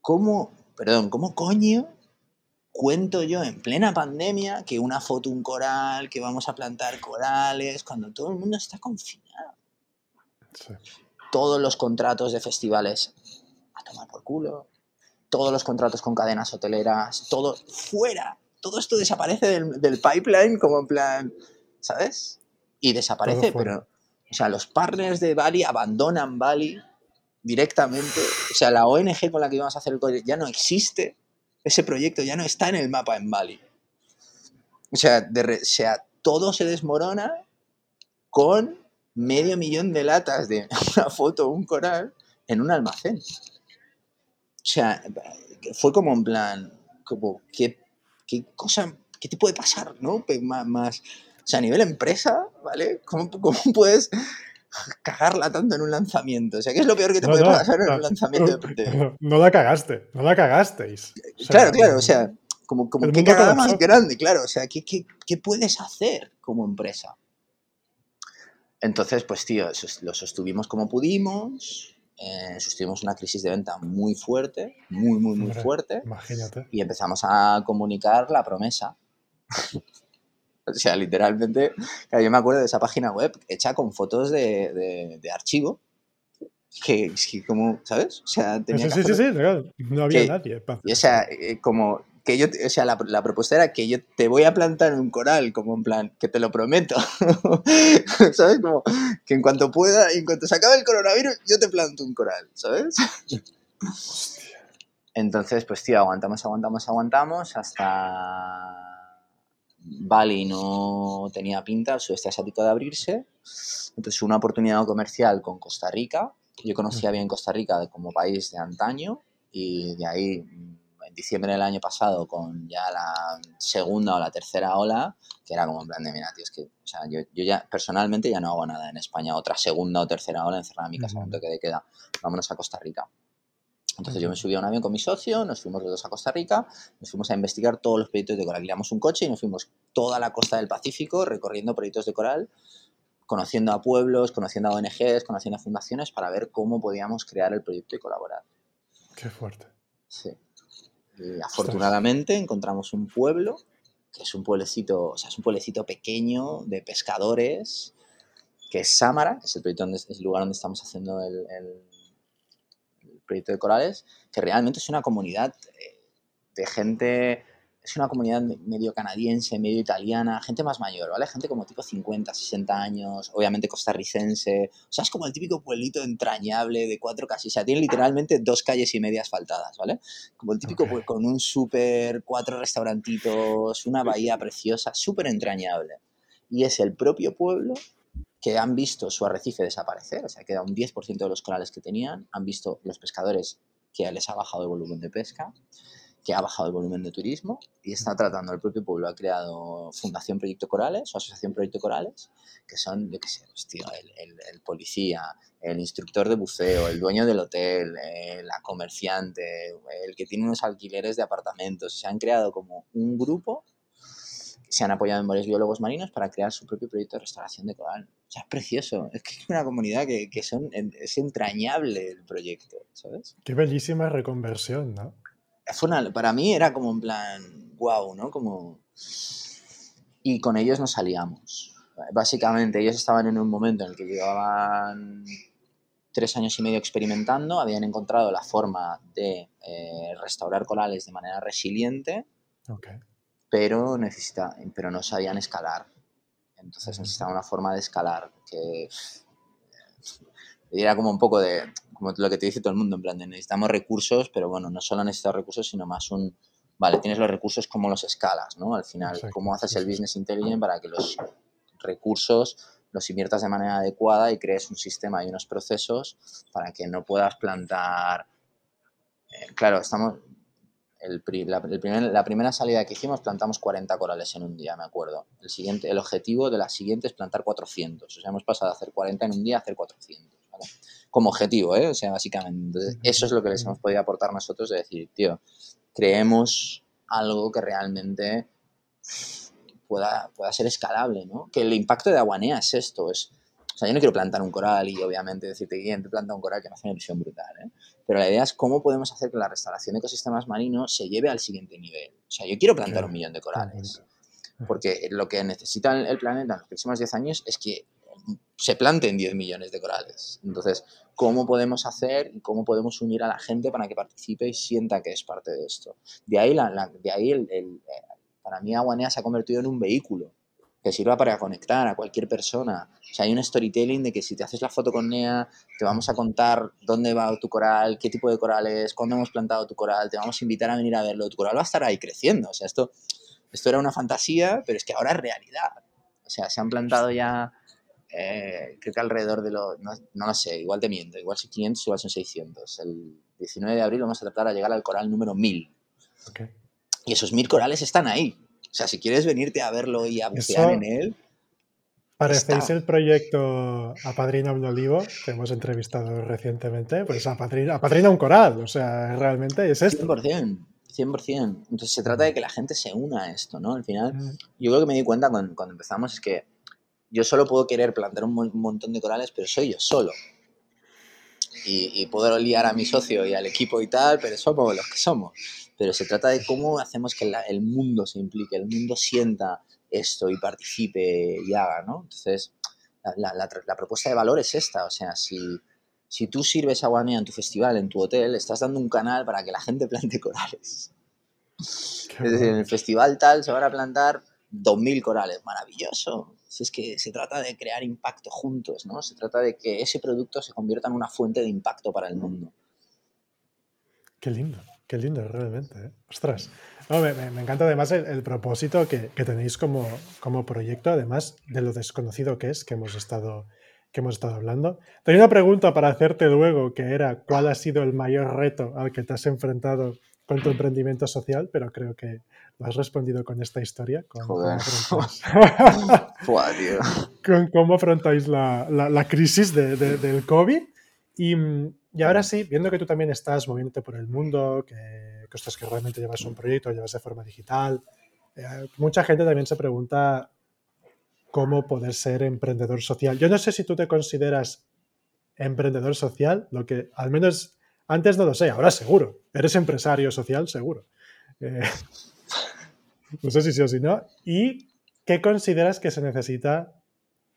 ¿cómo, perdón, cómo coño cuento yo en plena pandemia que una foto, un coral, que vamos a plantar corales, cuando todo el mundo está confinado? Todos los contratos de festivales a tomar por culo, todos los contratos con cadenas hoteleras, todo fuera. Todo esto desaparece del, del pipeline como en plan, ¿sabes? Y desaparece, pero, o sea, los partners de Bali abandonan Bali directamente, o sea, la ONG con la que íbamos a hacer el proyecto ya no existe, ese proyecto ya no está en el mapa en Bali. O sea, de, sea todo se desmorona con medio millón de latas de *laughs* una foto o un coral en un almacén. O sea, fue como en plan, como, ¿qué, qué cosa, qué te puede pasar, no? más o sea, a nivel empresa, ¿vale? ¿Cómo, cómo *laughs* puedes cagarla tanto en un lanzamiento? O sea, ¿qué es lo peor que te puede pasar en un lanzamiento de No, la cagaste, no la cagasteis. claro, claro, o sea, como, como qué cagada más grande, claro. O sea, ¿qué, ¿qué, qué, puedes hacer como empresa? Entonces, pues tío, lo sostuvimos como pudimos, eh, sostuvimos una crisis de venta muy fuerte, muy, muy, muy fuerte. Imagínate. Y empezamos a comunicar la promesa. *laughs* *laughs* O sea, literalmente, yo me acuerdo de esa página web hecha con fotos de, de, archivo. Que, como, ¿sabes? O sea, tenía sí, sí, sí, no había nadie. Y, o sea, eh, como que yo, o sea, la, la, propuesta era que yo te voy a plantar un coral, como en plan, que te lo prometo. *laughs* ¿Sabes? Como que en cuanto pueda, en cuanto se acabe el coronavirus, yo te planto un coral, ¿sabes? *laughs* Entonces, pues tío, aguantamos, aguantamos, aguantamos hasta Bali no tenía pinta, el sudeste asiático de abrirse, entonces una oportunidad comercial con Costa Rica. Yo conocía bien Costa Rica como país de antaño y de ahí en diciembre del año pasado con ya la segunda o la tercera ola, que era como en plan de, mira, tío, es que, o sea, yo, yo ya personalmente ya no hago nada en España, otra segunda o tercera ola encerrada en mi casa, uh que de queda, vámonos a Costa Rica. Entonces yo me subí a un avión con mi socio, nos fuimos los dos a Costa Rica, nos fuimos a investigar todos los proyectos de coral. Guiamos un coche y nos fuimos toda la costa del Pacífico recorriendo proyectos de coral, conociendo a pueblos, conociendo a ONGs, conociendo a fundaciones para ver cómo podíamos crear el proyecto y colaborar. Qué fuerte. Sí. Y afortunadamente encontramos un pueblo, que es un pueblecito, o sea, es un pueblecito pequeño de pescadores, que es Samara, que es el, proyecto donde, es el lugar donde estamos haciendo el proyecto de corales, que realmente es una comunidad eh, de gente, es una comunidad medio canadiense, medio italiana, gente más mayor, ¿vale? Gente como tipo 50, 60 años, obviamente costarricense, o sea, es como el típico pueblito entrañable de cuatro casas, o sea, tiene literalmente dos calles y medias faltadas, ¿vale? Como el típico pueblo con un súper, cuatro restaurantitos, una bahía preciosa, súper entrañable. Y es el propio pueblo que han visto su arrecife desaparecer, o sea, queda un 10% de los corales que tenían, han visto los pescadores que les ha bajado el volumen de pesca, que ha bajado el volumen de turismo y está tratando, el propio pueblo ha creado Fundación Proyecto Corales o Asociación Proyecto Corales, que son, yo qué sé, pues, el, policía, el instructor de buceo, el dueño del hotel, eh, la comerciante, el que tiene unos alquileres de apartamentos, se han creado como un grupo se han apoyado en varios biólogos marinos para crear su propio proyecto de restauración de coral. O sea, es precioso. Es que es una comunidad que, que son, es entrañable el proyecto, ¿sabes? Qué bellísima reconversión, ¿no? para mí era como en plan, wow, ¿no? Como... Y con ellos nos salíamos. Básicamente, ellos estaban en un momento en el que llevaban tres años y medio experimentando, habían encontrado la forma de eh, restaurar corales de manera resiliente. Okay pero, necesita, pero no sabían escalar. Entonces necesitaban una forma de escalar que era como un poco de, como lo que te dice todo el mundo, en plan de necesitamos recursos, pero bueno, no solo necesitamos recursos, sino más un, vale, tienes los recursos, ¿cómo los escalas? ¿no? Al final, ¿cómo haces el business intelligent para que los recursos los inviertas de manera adecuada y crees un sistema y unos procesos para que no puedas plantar... Eh, claro, estamos, el, la, la, primera salida que hicimos plantamos 40 corales en un día, me acuerdo. El, siguiente, el objetivo de la siguiente es plantar 400. O sea, hemos pasado de hacer 40 en un día a hacer 400. Como objetivo, ¿eh? O sea, básicamente. eso es lo que les hemos podido aportar nosotros de decir, tío, creemos algo que realmente pueda, pueda ser escalable, ¿no? Que el impacto de Aguanea es esto, es o sea, yo no quiero plantar un coral y obviamente decirte, Guillem, te planta un coral que me hace una ilusión brutal, ¿eh? Pero la idea es cómo podemos hacer que la restauración de ecosistemas marinos se lleve al siguiente nivel. O sea, yo quiero plantar un millón de corales. Porque lo que necesita el planeta en los próximos 10 años es que se planten 10 millones de corales. Entonces, ¿cómo podemos hacer y cómo podemos unir a la gente para que participe y sienta que es parte de esto? De ahí, la, de ahí el, eh, para mí Aguanea se ha convertido en un vehículo que sirva para conectar a cualquier persona. O sea, hay un storytelling de que si te haces la foto con NEA, te vamos a contar dónde va tu coral, qué tipo de coral es, cuándo hemos plantado tu coral, te vamos a invitar a venir a verlo. Tu coral va a estar ahí creciendo. O sea, esto, esto era una fantasía, pero es que ahora es realidad. O sea, se han plantado ya, eh, creo que alrededor de los, no, lo sé, igual te miento, igual son 500, igual son 600. El 19 de abril vamos a tratar de llegar al coral número 1000. Y esos 1000 corales están ahí. O sea, si quieres venirte a verlo y a bucear en él. Parecéis el proyecto Apadrina un olivo, que hemos entrevistado recientemente, pues Apadrina, Apadrina un coral, o sea, realmente es esto. 100%, 100%. Entonces se trata de que la gente se una a esto, ¿no? Al final, mm. yo creo que me di cuenta cuando, cuando empezamos es que yo solo puedo querer plantar un montón de corales, pero soy yo solo. Y, y puedo liar a mi socio y al equipo y tal, pero somos los que somos pero se trata de cómo hacemos que el mundo se implique, el mundo sienta esto y participe y haga, ¿no? Entonces, la, propuesta de valor es esta, o sea, si, si tú sirves agua mía en tu festival, en tu hotel, estás dando un canal para que la gente *laughs* plante corales. es decir, en el festival tal se van a plantar 2.000 corales, maravilloso. es que se trata de crear impacto juntos, ¿no? Se trata de que ese producto se convierta en una fuente de impacto para el mundo. Qué lindo. Qué lindo, realmente. ¿eh? Ostras. me, encanta además el, propósito que, tenéis como, como, proyecto, además de lo desconocido que es que hemos estado, que hemos estado hablando. Tenía una pregunta para hacerte luego, que era ¿cuál ha sido el mayor reto al que te has enfrentado con tu emprendimiento social? Pero creo que lo has respondido con esta historia. Con, Joder. *laughs* *laughs* Cómo afrontáis, la, crisis del COVID. Y y ahora sí, viendo que tú también estás moviéndote por el mundo, que, que, que realmente llevas un proyecto, llevas de forma digital, eh, mucha gente también se pregunta cómo poder ser emprendedor social. Yo no sé si tú te consideras emprendedor social, lo que al menos antes no lo sé, ahora seguro. Eres empresario social, seguro. Eh, *laughs* no sé si sí o si no. ¿Y qué consideras que se necesita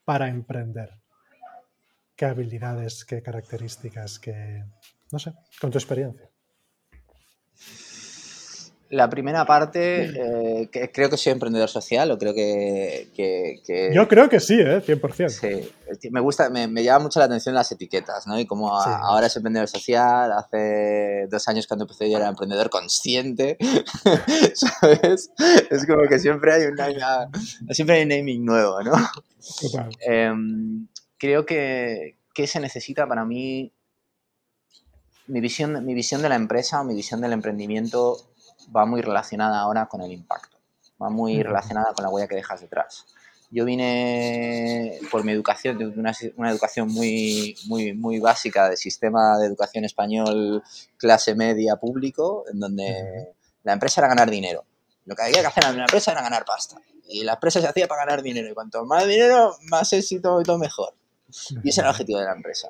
para emprender? Qué habilidades, qué características, qué... no sé, con tu experiencia. La primera parte, eh, que creo que soy emprendedor social o creo que... Yo creo que sí, ¿eh? 100%. Sí, me gusta, me, llama mucho la atención las etiquetas, ¿no? Y como ahora es emprendedor social, hace dos años cuando empecé yo era emprendedor consciente, *laughs* ¿sabes? Es como que siempre hay un, siempre hay un naming nuevo, ¿no? Total. Em, creo que, se necesita para mí, mi visión, mi visión de la empresa o mi visión del emprendimiento va muy relacionada ahora con el impacto, va muy relacionada con la huella que dejas detrás. Yo vine por mi educación, de una, una, educación muy, muy, muy básica de sistema de educación español clase media público, en donde la empresa era ganar dinero. Lo que había que hacer en una empresa era ganar pasta. Y la empresa se hacía para ganar dinero. Y cuanto más dinero, más éxito y todo mejor. Y ese era el objetivo de la empresa.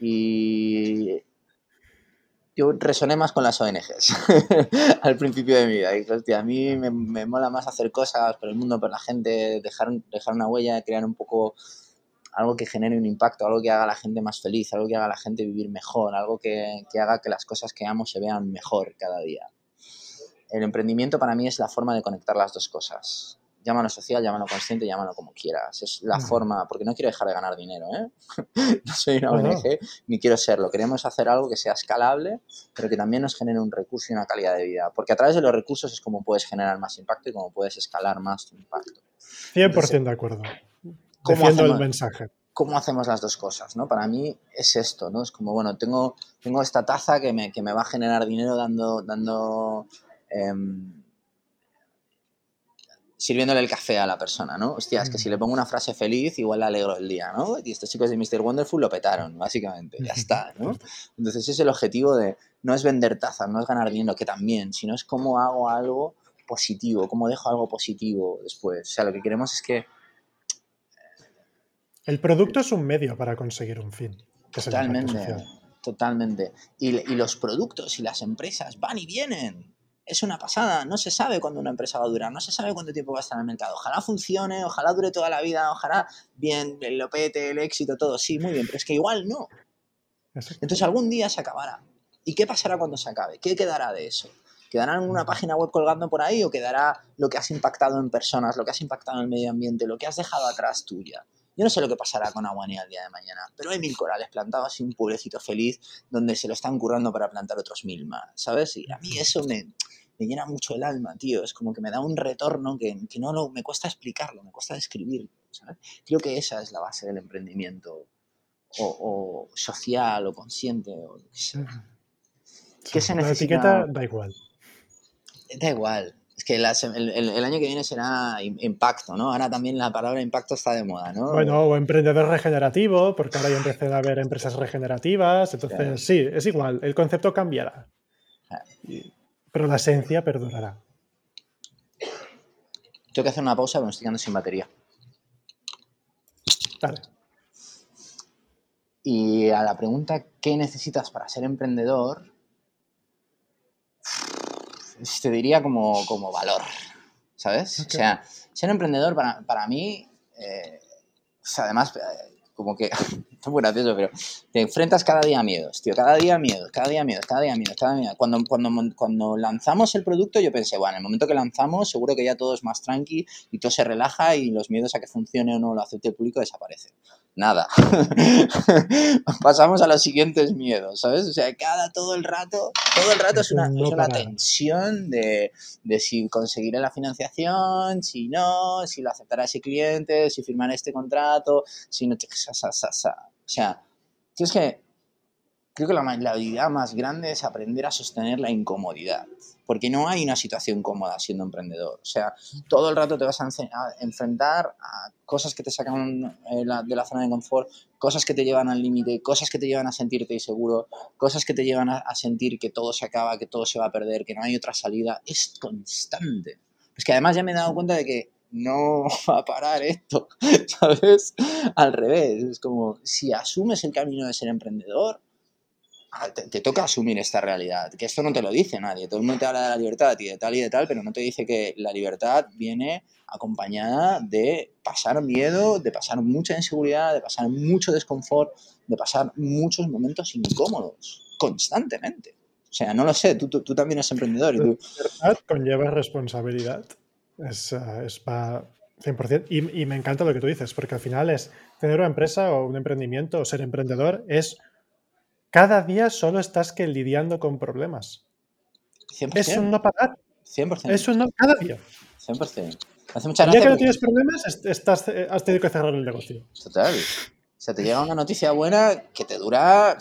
Y yo resoné más con las ONGs *laughs* al principio de mi vida. Y, hostia, a mí me, me, mola más hacer cosas por el mundo, por la gente, dejar, dejar una huella, crear un poco algo que genere un impacto, algo que haga a la gente más feliz, algo que haga a la gente vivir mejor, algo que, que haga que las cosas que amo se vean mejor cada día. El emprendimiento para mí es la forma de conectar las dos cosas llámalo social, llámalo consciente, llámalo como quieras. Es la forma, porque no quiero dejar de ganar dinero, ¿eh? *laughs* no soy una ONG, ni quiero serlo. Queremos hacer algo que sea escalable, pero que también nos genere un recurso y una calidad de vida. Porque a través de los recursos es como puedes generar más impacto y como puedes escalar más tu impacto. 100% de acuerdo. ¿cómo hacemos, el mensaje. ¿Cómo hacemos las dos cosas? ¿no? Para mí es esto, ¿no? Es como, bueno, tengo, tengo esta taza que me, que me va a generar dinero dando... dando em, sirviéndole el café a la persona, ¿no? Hostia, es que si le pongo una frase feliz, igual le alegro el día, ¿no? Y estos chicos de Mr. Wonderful lo petaron, básicamente, ya está, ¿no? Entonces ese es el objetivo de, no es vender tazas, no es ganar dinero, que también, sino es cómo hago algo positivo, cómo dejo algo positivo después. O sea, lo que queremos es que... El producto es un medio para conseguir un fin. totalmente, totalmente. Y, y los productos y las empresas van y vienen es una pasada. No se sabe cuándo una empresa va a durar, no se sabe cuánto tiempo va a estar en el mercado. Ojalá funcione, ojalá dure toda la vida, ojalá bien, el lopete, el éxito, todo. Sí, muy bien, pero es que igual no. Entonces algún día se acabará. ¿Y qué pasará cuando se acabe? ¿Qué quedará de eso? ¿Quedará en una página web colgando por ahí o quedará lo que has impactado en personas, lo que has impactado en el medio ambiente, lo que has dejado atrás tuya? Yo no sé lo que pasará con Aguanía el día de mañana, pero hay mil corales plantados y un pueblecito feliz donde se lo están currando para plantar otros mil más, ¿sabes? Y a mí eso me, me llena mucho el alma, tío. Es como que me da un retorno que, que no lo, me cuesta explicarlo, me cuesta describirlo, ¿sabes? Creo que esa es la base del emprendimiento o, social o consciente o lo que sea. ¿Qué se necesita? La etiqueta da igual. Da igual. Es que el, el, año que viene será impacto, ¿no? Ahora también la palabra impacto está de moda, ¿no? Bueno, o emprendedor regenerativo, porque ahora ya empiezan a haber empresas regenerativas. Entonces, sí, es igual, el concepto cambiará. Pero la esencia perdurará. Tengo que hacer una pausa, pero me estoy quedando sin batería. Vale. Y a la pregunta, ¿qué necesitas para ser emprendedor? Te diría como, valor, ¿sabes? O sea, ser emprendedor para, mí, eh, además, eh, como que *laughs* es muy gracioso, pero te enfrentas cada día a miedos, tío, cada día miedos, cada día miedos, cada día miedos, cada día Cuando, cuando, cuando lanzamos el producto yo pensé, bueno, en el momento que lanzamos seguro que ya todo es más tranqui y todo se relaja y los miedos a que funcione o no lo acepte el público desaparecen. Nada. *laughs* Pasamos a los siguientes miedos, ¿sabes? O sea, cada, todo el rato, todo el rato es una, es una tensión de, de, si conseguiré la financiación, si no, si lo aceptará ese cliente, si firmaré este contrato, si no... O sea, tienes que creo que la, la habilidad más grande es aprender a sostener la incomodidad, porque no hay una situación cómoda siendo emprendedor. O sea, todo el rato te vas a, enfrentar a cosas que te sacan eh, de la zona de confort, cosas que te llevan al límite, cosas que te llevan a sentirte inseguro, cosas que te llevan a, sentir que todo se acaba, que todo se va a perder, que no hay otra salida. Es constante. Es que además ya me he dado cuenta de que no *laughs* va a parar esto, *laughs* ¿sabes? Al revés, es como si asumes el camino de ser emprendedor, Ah, te, toca asumir esta realidad, que esto no te lo dice nadie, todo el mundo te habla de la libertad y de tal y de tal, pero no te dice que la libertad viene acompañada de pasar miedo, de pasar mucha inseguridad, de pasar mucho desconfort, de pasar muchos momentos incómodos, constantemente. O sea, no lo sé, tú, tú, también eres emprendedor. Y tú... libertad conlleva responsabilidad, es, uh, es para 100%. Y, y me encanta lo que tú dices, porque al final es tener una empresa o un emprendimiento o ser emprendedor es cada día solo estás que lidiando con problemas. 100%. Es un no parar. 100%. Es un no cada día. 100%. Hace mucha el día que no tienes problemas, estás, eh, has tenido que cerrar el negocio. Total. O sea, te llega una noticia buena que te dura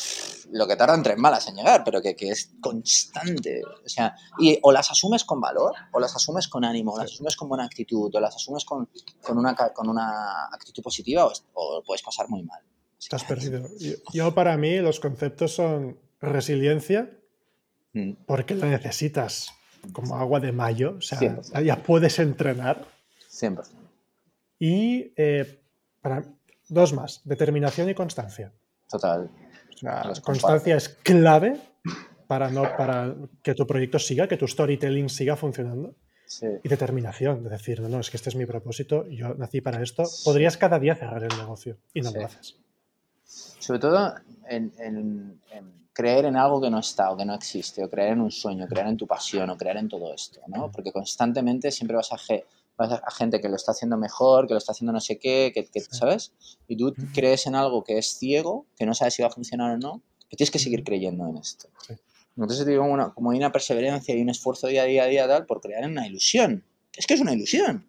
lo que tardan tres malas en llegar, pero que, que, es constante. O sea, y o las asumes con valor, o las asumes con ánimo, o las asumes con buena actitud, o las asumes con, con, una, con una actitud positiva, o, o puedes pasar muy mal. Estás perdido. Yo, para mí los conceptos son resiliencia, mm. porque la necesitas como agua de mayo, o sea, ya puedes entrenar. 100%. Y eh, para, dos más, determinación y constancia. Total. O constancia es clave para, no, para que tu proyecto siga, que tu storytelling siga funcionando. Y determinación, de decir, no, no, es que este es mi propósito, yo nací para esto. Podrías cada día cerrar el negocio y no lo haces sobre todo en, creer en algo que no está o que no existe, o creer en un sueño, creer en tu pasión, o creer en todo esto, ¿no? Porque constantemente siempre vas a, a gente que lo está haciendo mejor, que lo está haciendo no sé qué, que, ¿sabes? Y tú crees en algo que es ciego, que no sabes si va a funcionar o no, que tienes que seguir creyendo en esto. Entonces te digo una, como hay una perseverancia y un esfuerzo día a día, día, tal, por crear una ilusión. Es que es una ilusión.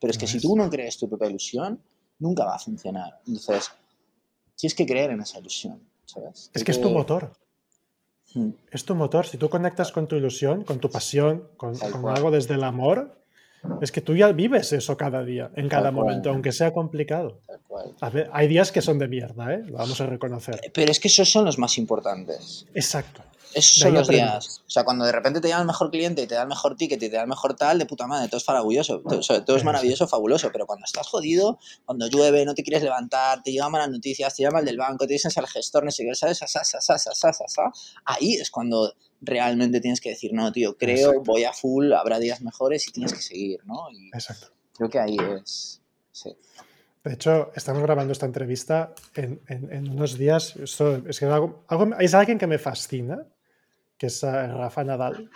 Pero es que si tú no crees tu propia ilusión, nunca va a funcionar. Entonces, tienes que creer en esa ilusión, ¿sabes? Es que es tu motor. Hmm. Es tu motor. Si tú conectas con tu ilusión, con tu pasión, con, algo desde el amor, es que tú ya vives eso cada día, en cada momento, aunque sea complicado. hay días que son de mierda, ¿eh? Lo vamos a reconocer. Pero es que esos son los más importantes. Exacto. Esos son los días. O sea, cuando de repente te llama el mejor cliente y te da el mejor ticket y te da el mejor tal, de puta madre, todo es fabuloso. Todo, es maravilloso, fabuloso. Pero cuando estás jodido, cuando llueve, no te quieres levantar, te llegan malas noticias, te llama el del banco, te dicen al gestor, no sé qué, ¿sabes? Ahí es cuando realmente tienes que decir, no, tío, creo, voy a full, habrá días mejores y tienes que seguir, ¿no? Exacto. Creo que ahí es. Sí. De hecho, estamos grabando esta entrevista en, unos días. Esto, es, que algo, es alguien que me fascina, que es Rafa Nadal,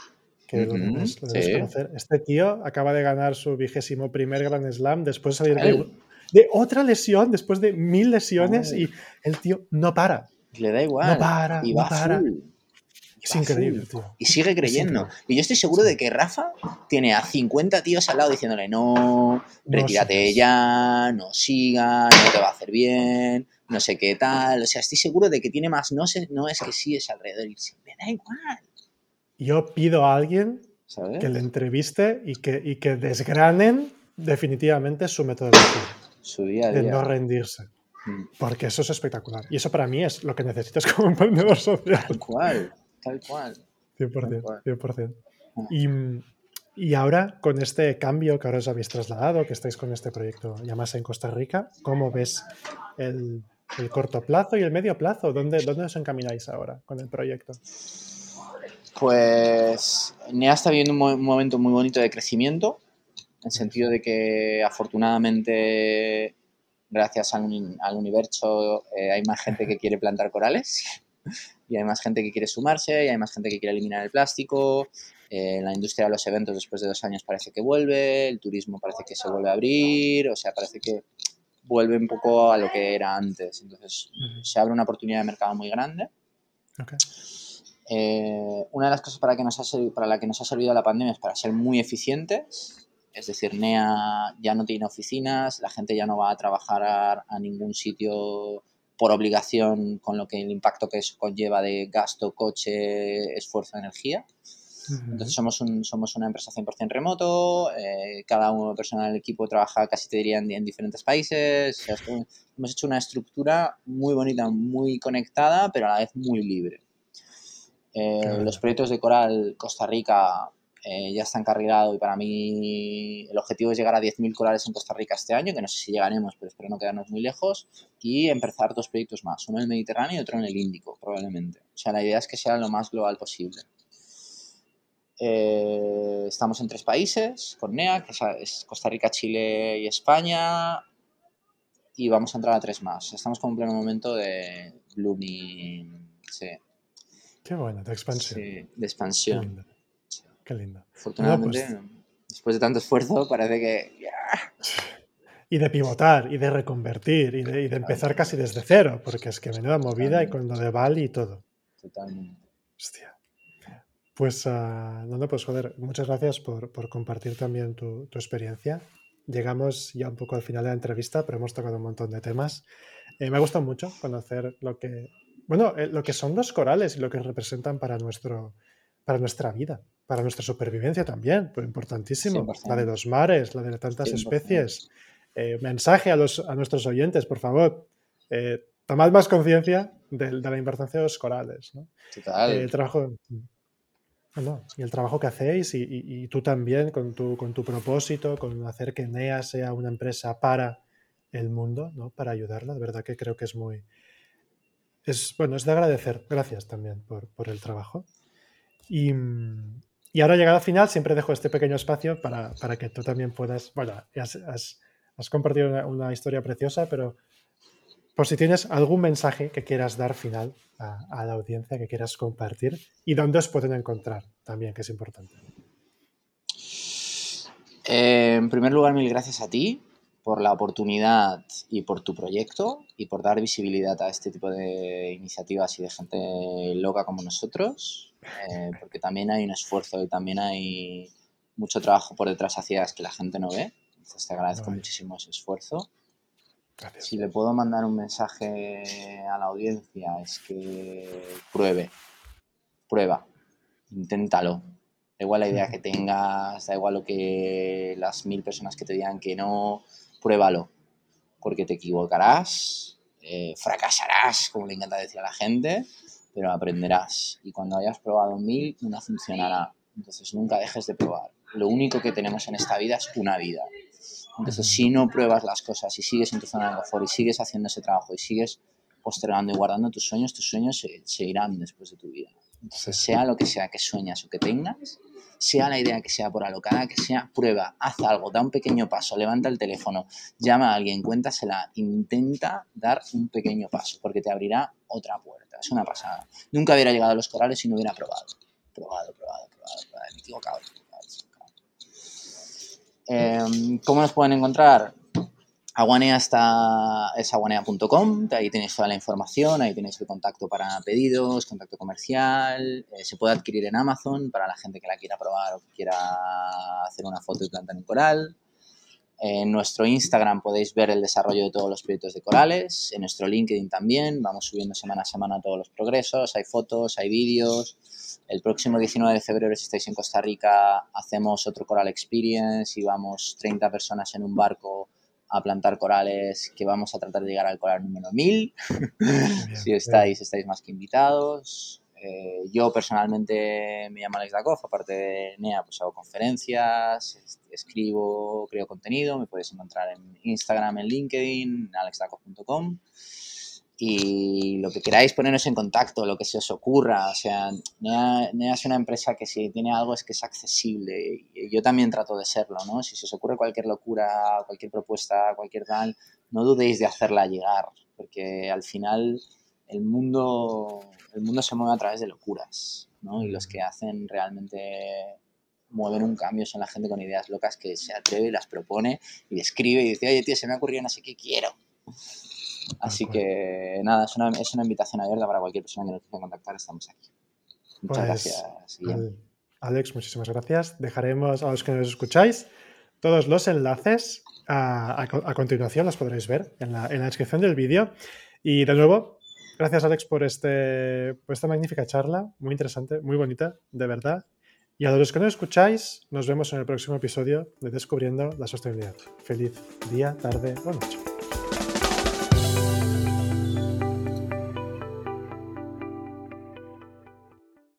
que lo, debes, conocer. Este tío acaba de ganar su vigésimo primer Grand Slam después de salir de, otra lesión, después de mil lesiones, y el tío no para. Le da igual. No para, y va no para. Es increíble, tío. Y sigue creyendo. Y yo estoy seguro de que Rafa tiene a 50 tíos al lado diciéndole, no, retírate ya, no siga, no te va a hacer bien, no sé qué tal. O sea, estoy seguro de que tiene más no, sé, no es que sí es alrededor. Y me da igual. Yo pido a alguien que le entreviste y que, y que desgranen definitivamente su metodología. Su día a día. De no rendirse. Mm. Porque eso es espectacular. Y eso para mí es lo que necesitas *laughs* como emprendedor social. Tal cual. Tal cual. 100%. 100%. Ah. Y, y, ahora, con este cambio que ahora os habéis trasladado, que estáis con este proyecto Llamasa en Costa Rica, ¿cómo ves el, el, corto plazo y el medio plazo? ¿Dónde, ¿Dónde os encamináis ahora con el proyecto? Pues NEA está viviendo un, momento muy bonito de crecimiento, en el sentido de que afortunadamente, gracias al, al universo, eh, hay más gente que quiere plantar corales *laughs* y hay más gente que quiere sumarse, y hay más gente que quiere eliminar el plástico. Eh, la industria de los eventos después de dos años parece que vuelve, el turismo parece que se vuelve a abrir, o sea, parece que vuelve un poco a lo que era antes. Entonces, se abre una oportunidad de mercado muy grande. Eh, una de las cosas para, que nos ha para la que nos ha servido la pandemia es para ser muy eficientes. Es decir, NEA ya no tiene oficinas, la gente ya no va a trabajar a, ningún sitio por obligación con lo que el impacto que eso conlleva de gasto, coche, esfuerzo, energía. Entonces somos, un, somos una empresa 100% remoto, eh, cada una persona del equipo trabaja casi te diría en, diferentes países. hemos hecho una estructura muy bonita, muy conectada, pero a la vez muy libre. Eh, los proyectos de Coral Costa Rica eh, ya están cargados y para mí el objetivo es llegar a 10.000 corales en Costa Rica este año, que no sé si llegaremos, pero espero no quedarnos muy lejos, y empezar dos proyectos más, uno en el Mediterráneo y otro en el Índico, probablemente. O sea, la idea es que sea lo más global posible. Eh, estamos en tres países con NEA, que es Costa Rica, Chile y España. Y vamos a entrar a tres más. Estamos con un pleno momento de blooming. Sí. Qué bueno, de expansión. Sí, de expansión. Qué lindo. Afortunadamente, pues después de tanto esfuerzo, parece que. Y de pivotar, y de reconvertir, y de, empezar casi desde cero, porque es que menuda movida y con lo de Bali y todo. Totalmente. Hostia. Pues, uh, no, pues joder, muchas gracias por, compartir también tu, experiencia. Llegamos ya un poco al final de la entrevista, pero hemos tocado un montón de temas. Eh, me ha gustado mucho conocer lo que, bueno, eh, lo que son los corales y lo que representan para, nuestro, para nuestra vida, para nuestra supervivencia también, pues importantísimo. La de los mares, la de tantas especies. Eh, mensaje a, los, a nuestros oyentes, por favor. tomad más conciencia de, la importancia de los corales. ¿no? Total. trabajo, y el trabajo que hacéis y, tú también con tu, propósito, con hacer que NEA sea una empresa para el mundo, ¿no? para ayudarla. De verdad que creo que es muy... Es, bueno, es de agradecer. Gracias también por, por el trabajo. Y, y, ahora llegado al final, siempre dejo este pequeño espacio para, para que tú también puedas... Bueno, has, compartido una historia preciosa, pero por si tienes algún mensaje que quieras dar final a, la audiencia, que quieras compartir y dónde os pueden encontrar también, que es importante. Eh, en primer lugar, mil gracias a ti por la oportunidad y por tu proyecto y por dar visibilidad a este tipo de iniciativas y de gente loca como nosotros, eh, porque también hay un esfuerzo y también hay mucho trabajo por detrás hacia que la gente no ve. Entonces te agradezco muchísimo ese esfuerzo. Si le puedo mandar un mensaje a la audiencia es que pruebe, prueba, inténtalo. Da igual la idea que tengas, da igual lo que las mil personas que te digan que no, pruébalo, porque te equivocarás, eh, fracasarás, como le encanta decir a la gente, pero aprenderás. Y cuando hayas probado mil, una funcionará. Entonces nunca dejes de probar. Lo único que tenemos en esta vida es una vida. Entonces, si no pruebas las cosas y sigues en tu zona de confort y sigues haciendo ese trabajo y sigues postergando y guardando tus sueños, tus sueños se, irán después de tu vida. Entonces, sea lo que sea que sueñas o que tengas, sea la idea que sea por alocada, que sea, prueba, haz algo, da un pequeño paso, levanta el teléfono, llama a alguien, cuéntasela, intenta dar un pequeño paso, porque te abrirá otra puerta. Es una pasada. Nunca hubiera llegado a los corales si no hubiera probado. Probado, probado, probado, probado. Me he equivocado. Em, ¿Cómo nos pueden encontrar? Aguanea está, es aguanea.com, ahí tenéis toda la información, ahí tenéis el contacto para pedidos, contacto comercial, eh, se puede adquirir en Amazon para la gente que la quiera probar o que quiera hacer una foto y plantar un coral. En nuestro Instagram podéis ver el desarrollo de todos los proyectos de corales, en nuestro LinkedIn también, vamos subiendo semana a semana todos los progresos, hay fotos, hay vídeos, el próximo 19 de febrero, si estáis en Costa Rica, hacemos otro Coral Experience y vamos 30 personas en un barco a plantar corales que vamos a tratar de llegar al coral número 1000. *laughs* si estáis, estáis más que invitados. Eh, yo personalmente me llamo Alex Dakov, aparte de NEA, pues hago conferencias, escribo, creo contenido, me podéis encontrar en Instagram, en LinkedIn, alexdakov.com y lo que queráis ponernos en contacto, lo que se os ocurra. O sea, NEA, es una empresa que si tiene algo es que es accesible. Yo también trato de serlo, ¿no? Si se os ocurre cualquier locura, cualquier propuesta, cualquier tal, no dudéis de hacerla llegar, porque al final el mundo, el mundo se mueve a través de locuras, ¿no? Y los que hacen realmente mueven un cambio, son la gente con ideas locas que se atreve, las propone y escribe y dice, oye, tío, se me ha ocurrido no sé qué quiero. Así que nada, es una, es una invitación abierta para cualquier persona que nos quiera contactar, estamos aquí. Muchas Pues, gracias. Alex, muchísimas gracias. Dejaremos a los que nos escucháis todos los enlaces a, a a continuación, los podréis ver en la, en la descripción del vídeo. Y de nuevo, gracias Alex por, este, por esta magnífica charla, muy interesante, muy bonita, de verdad. Y a los que nos escucháis, nos vemos en el próximo episodio de Descubriendo la Sostenibilidad. Feliz día, tarde o noche.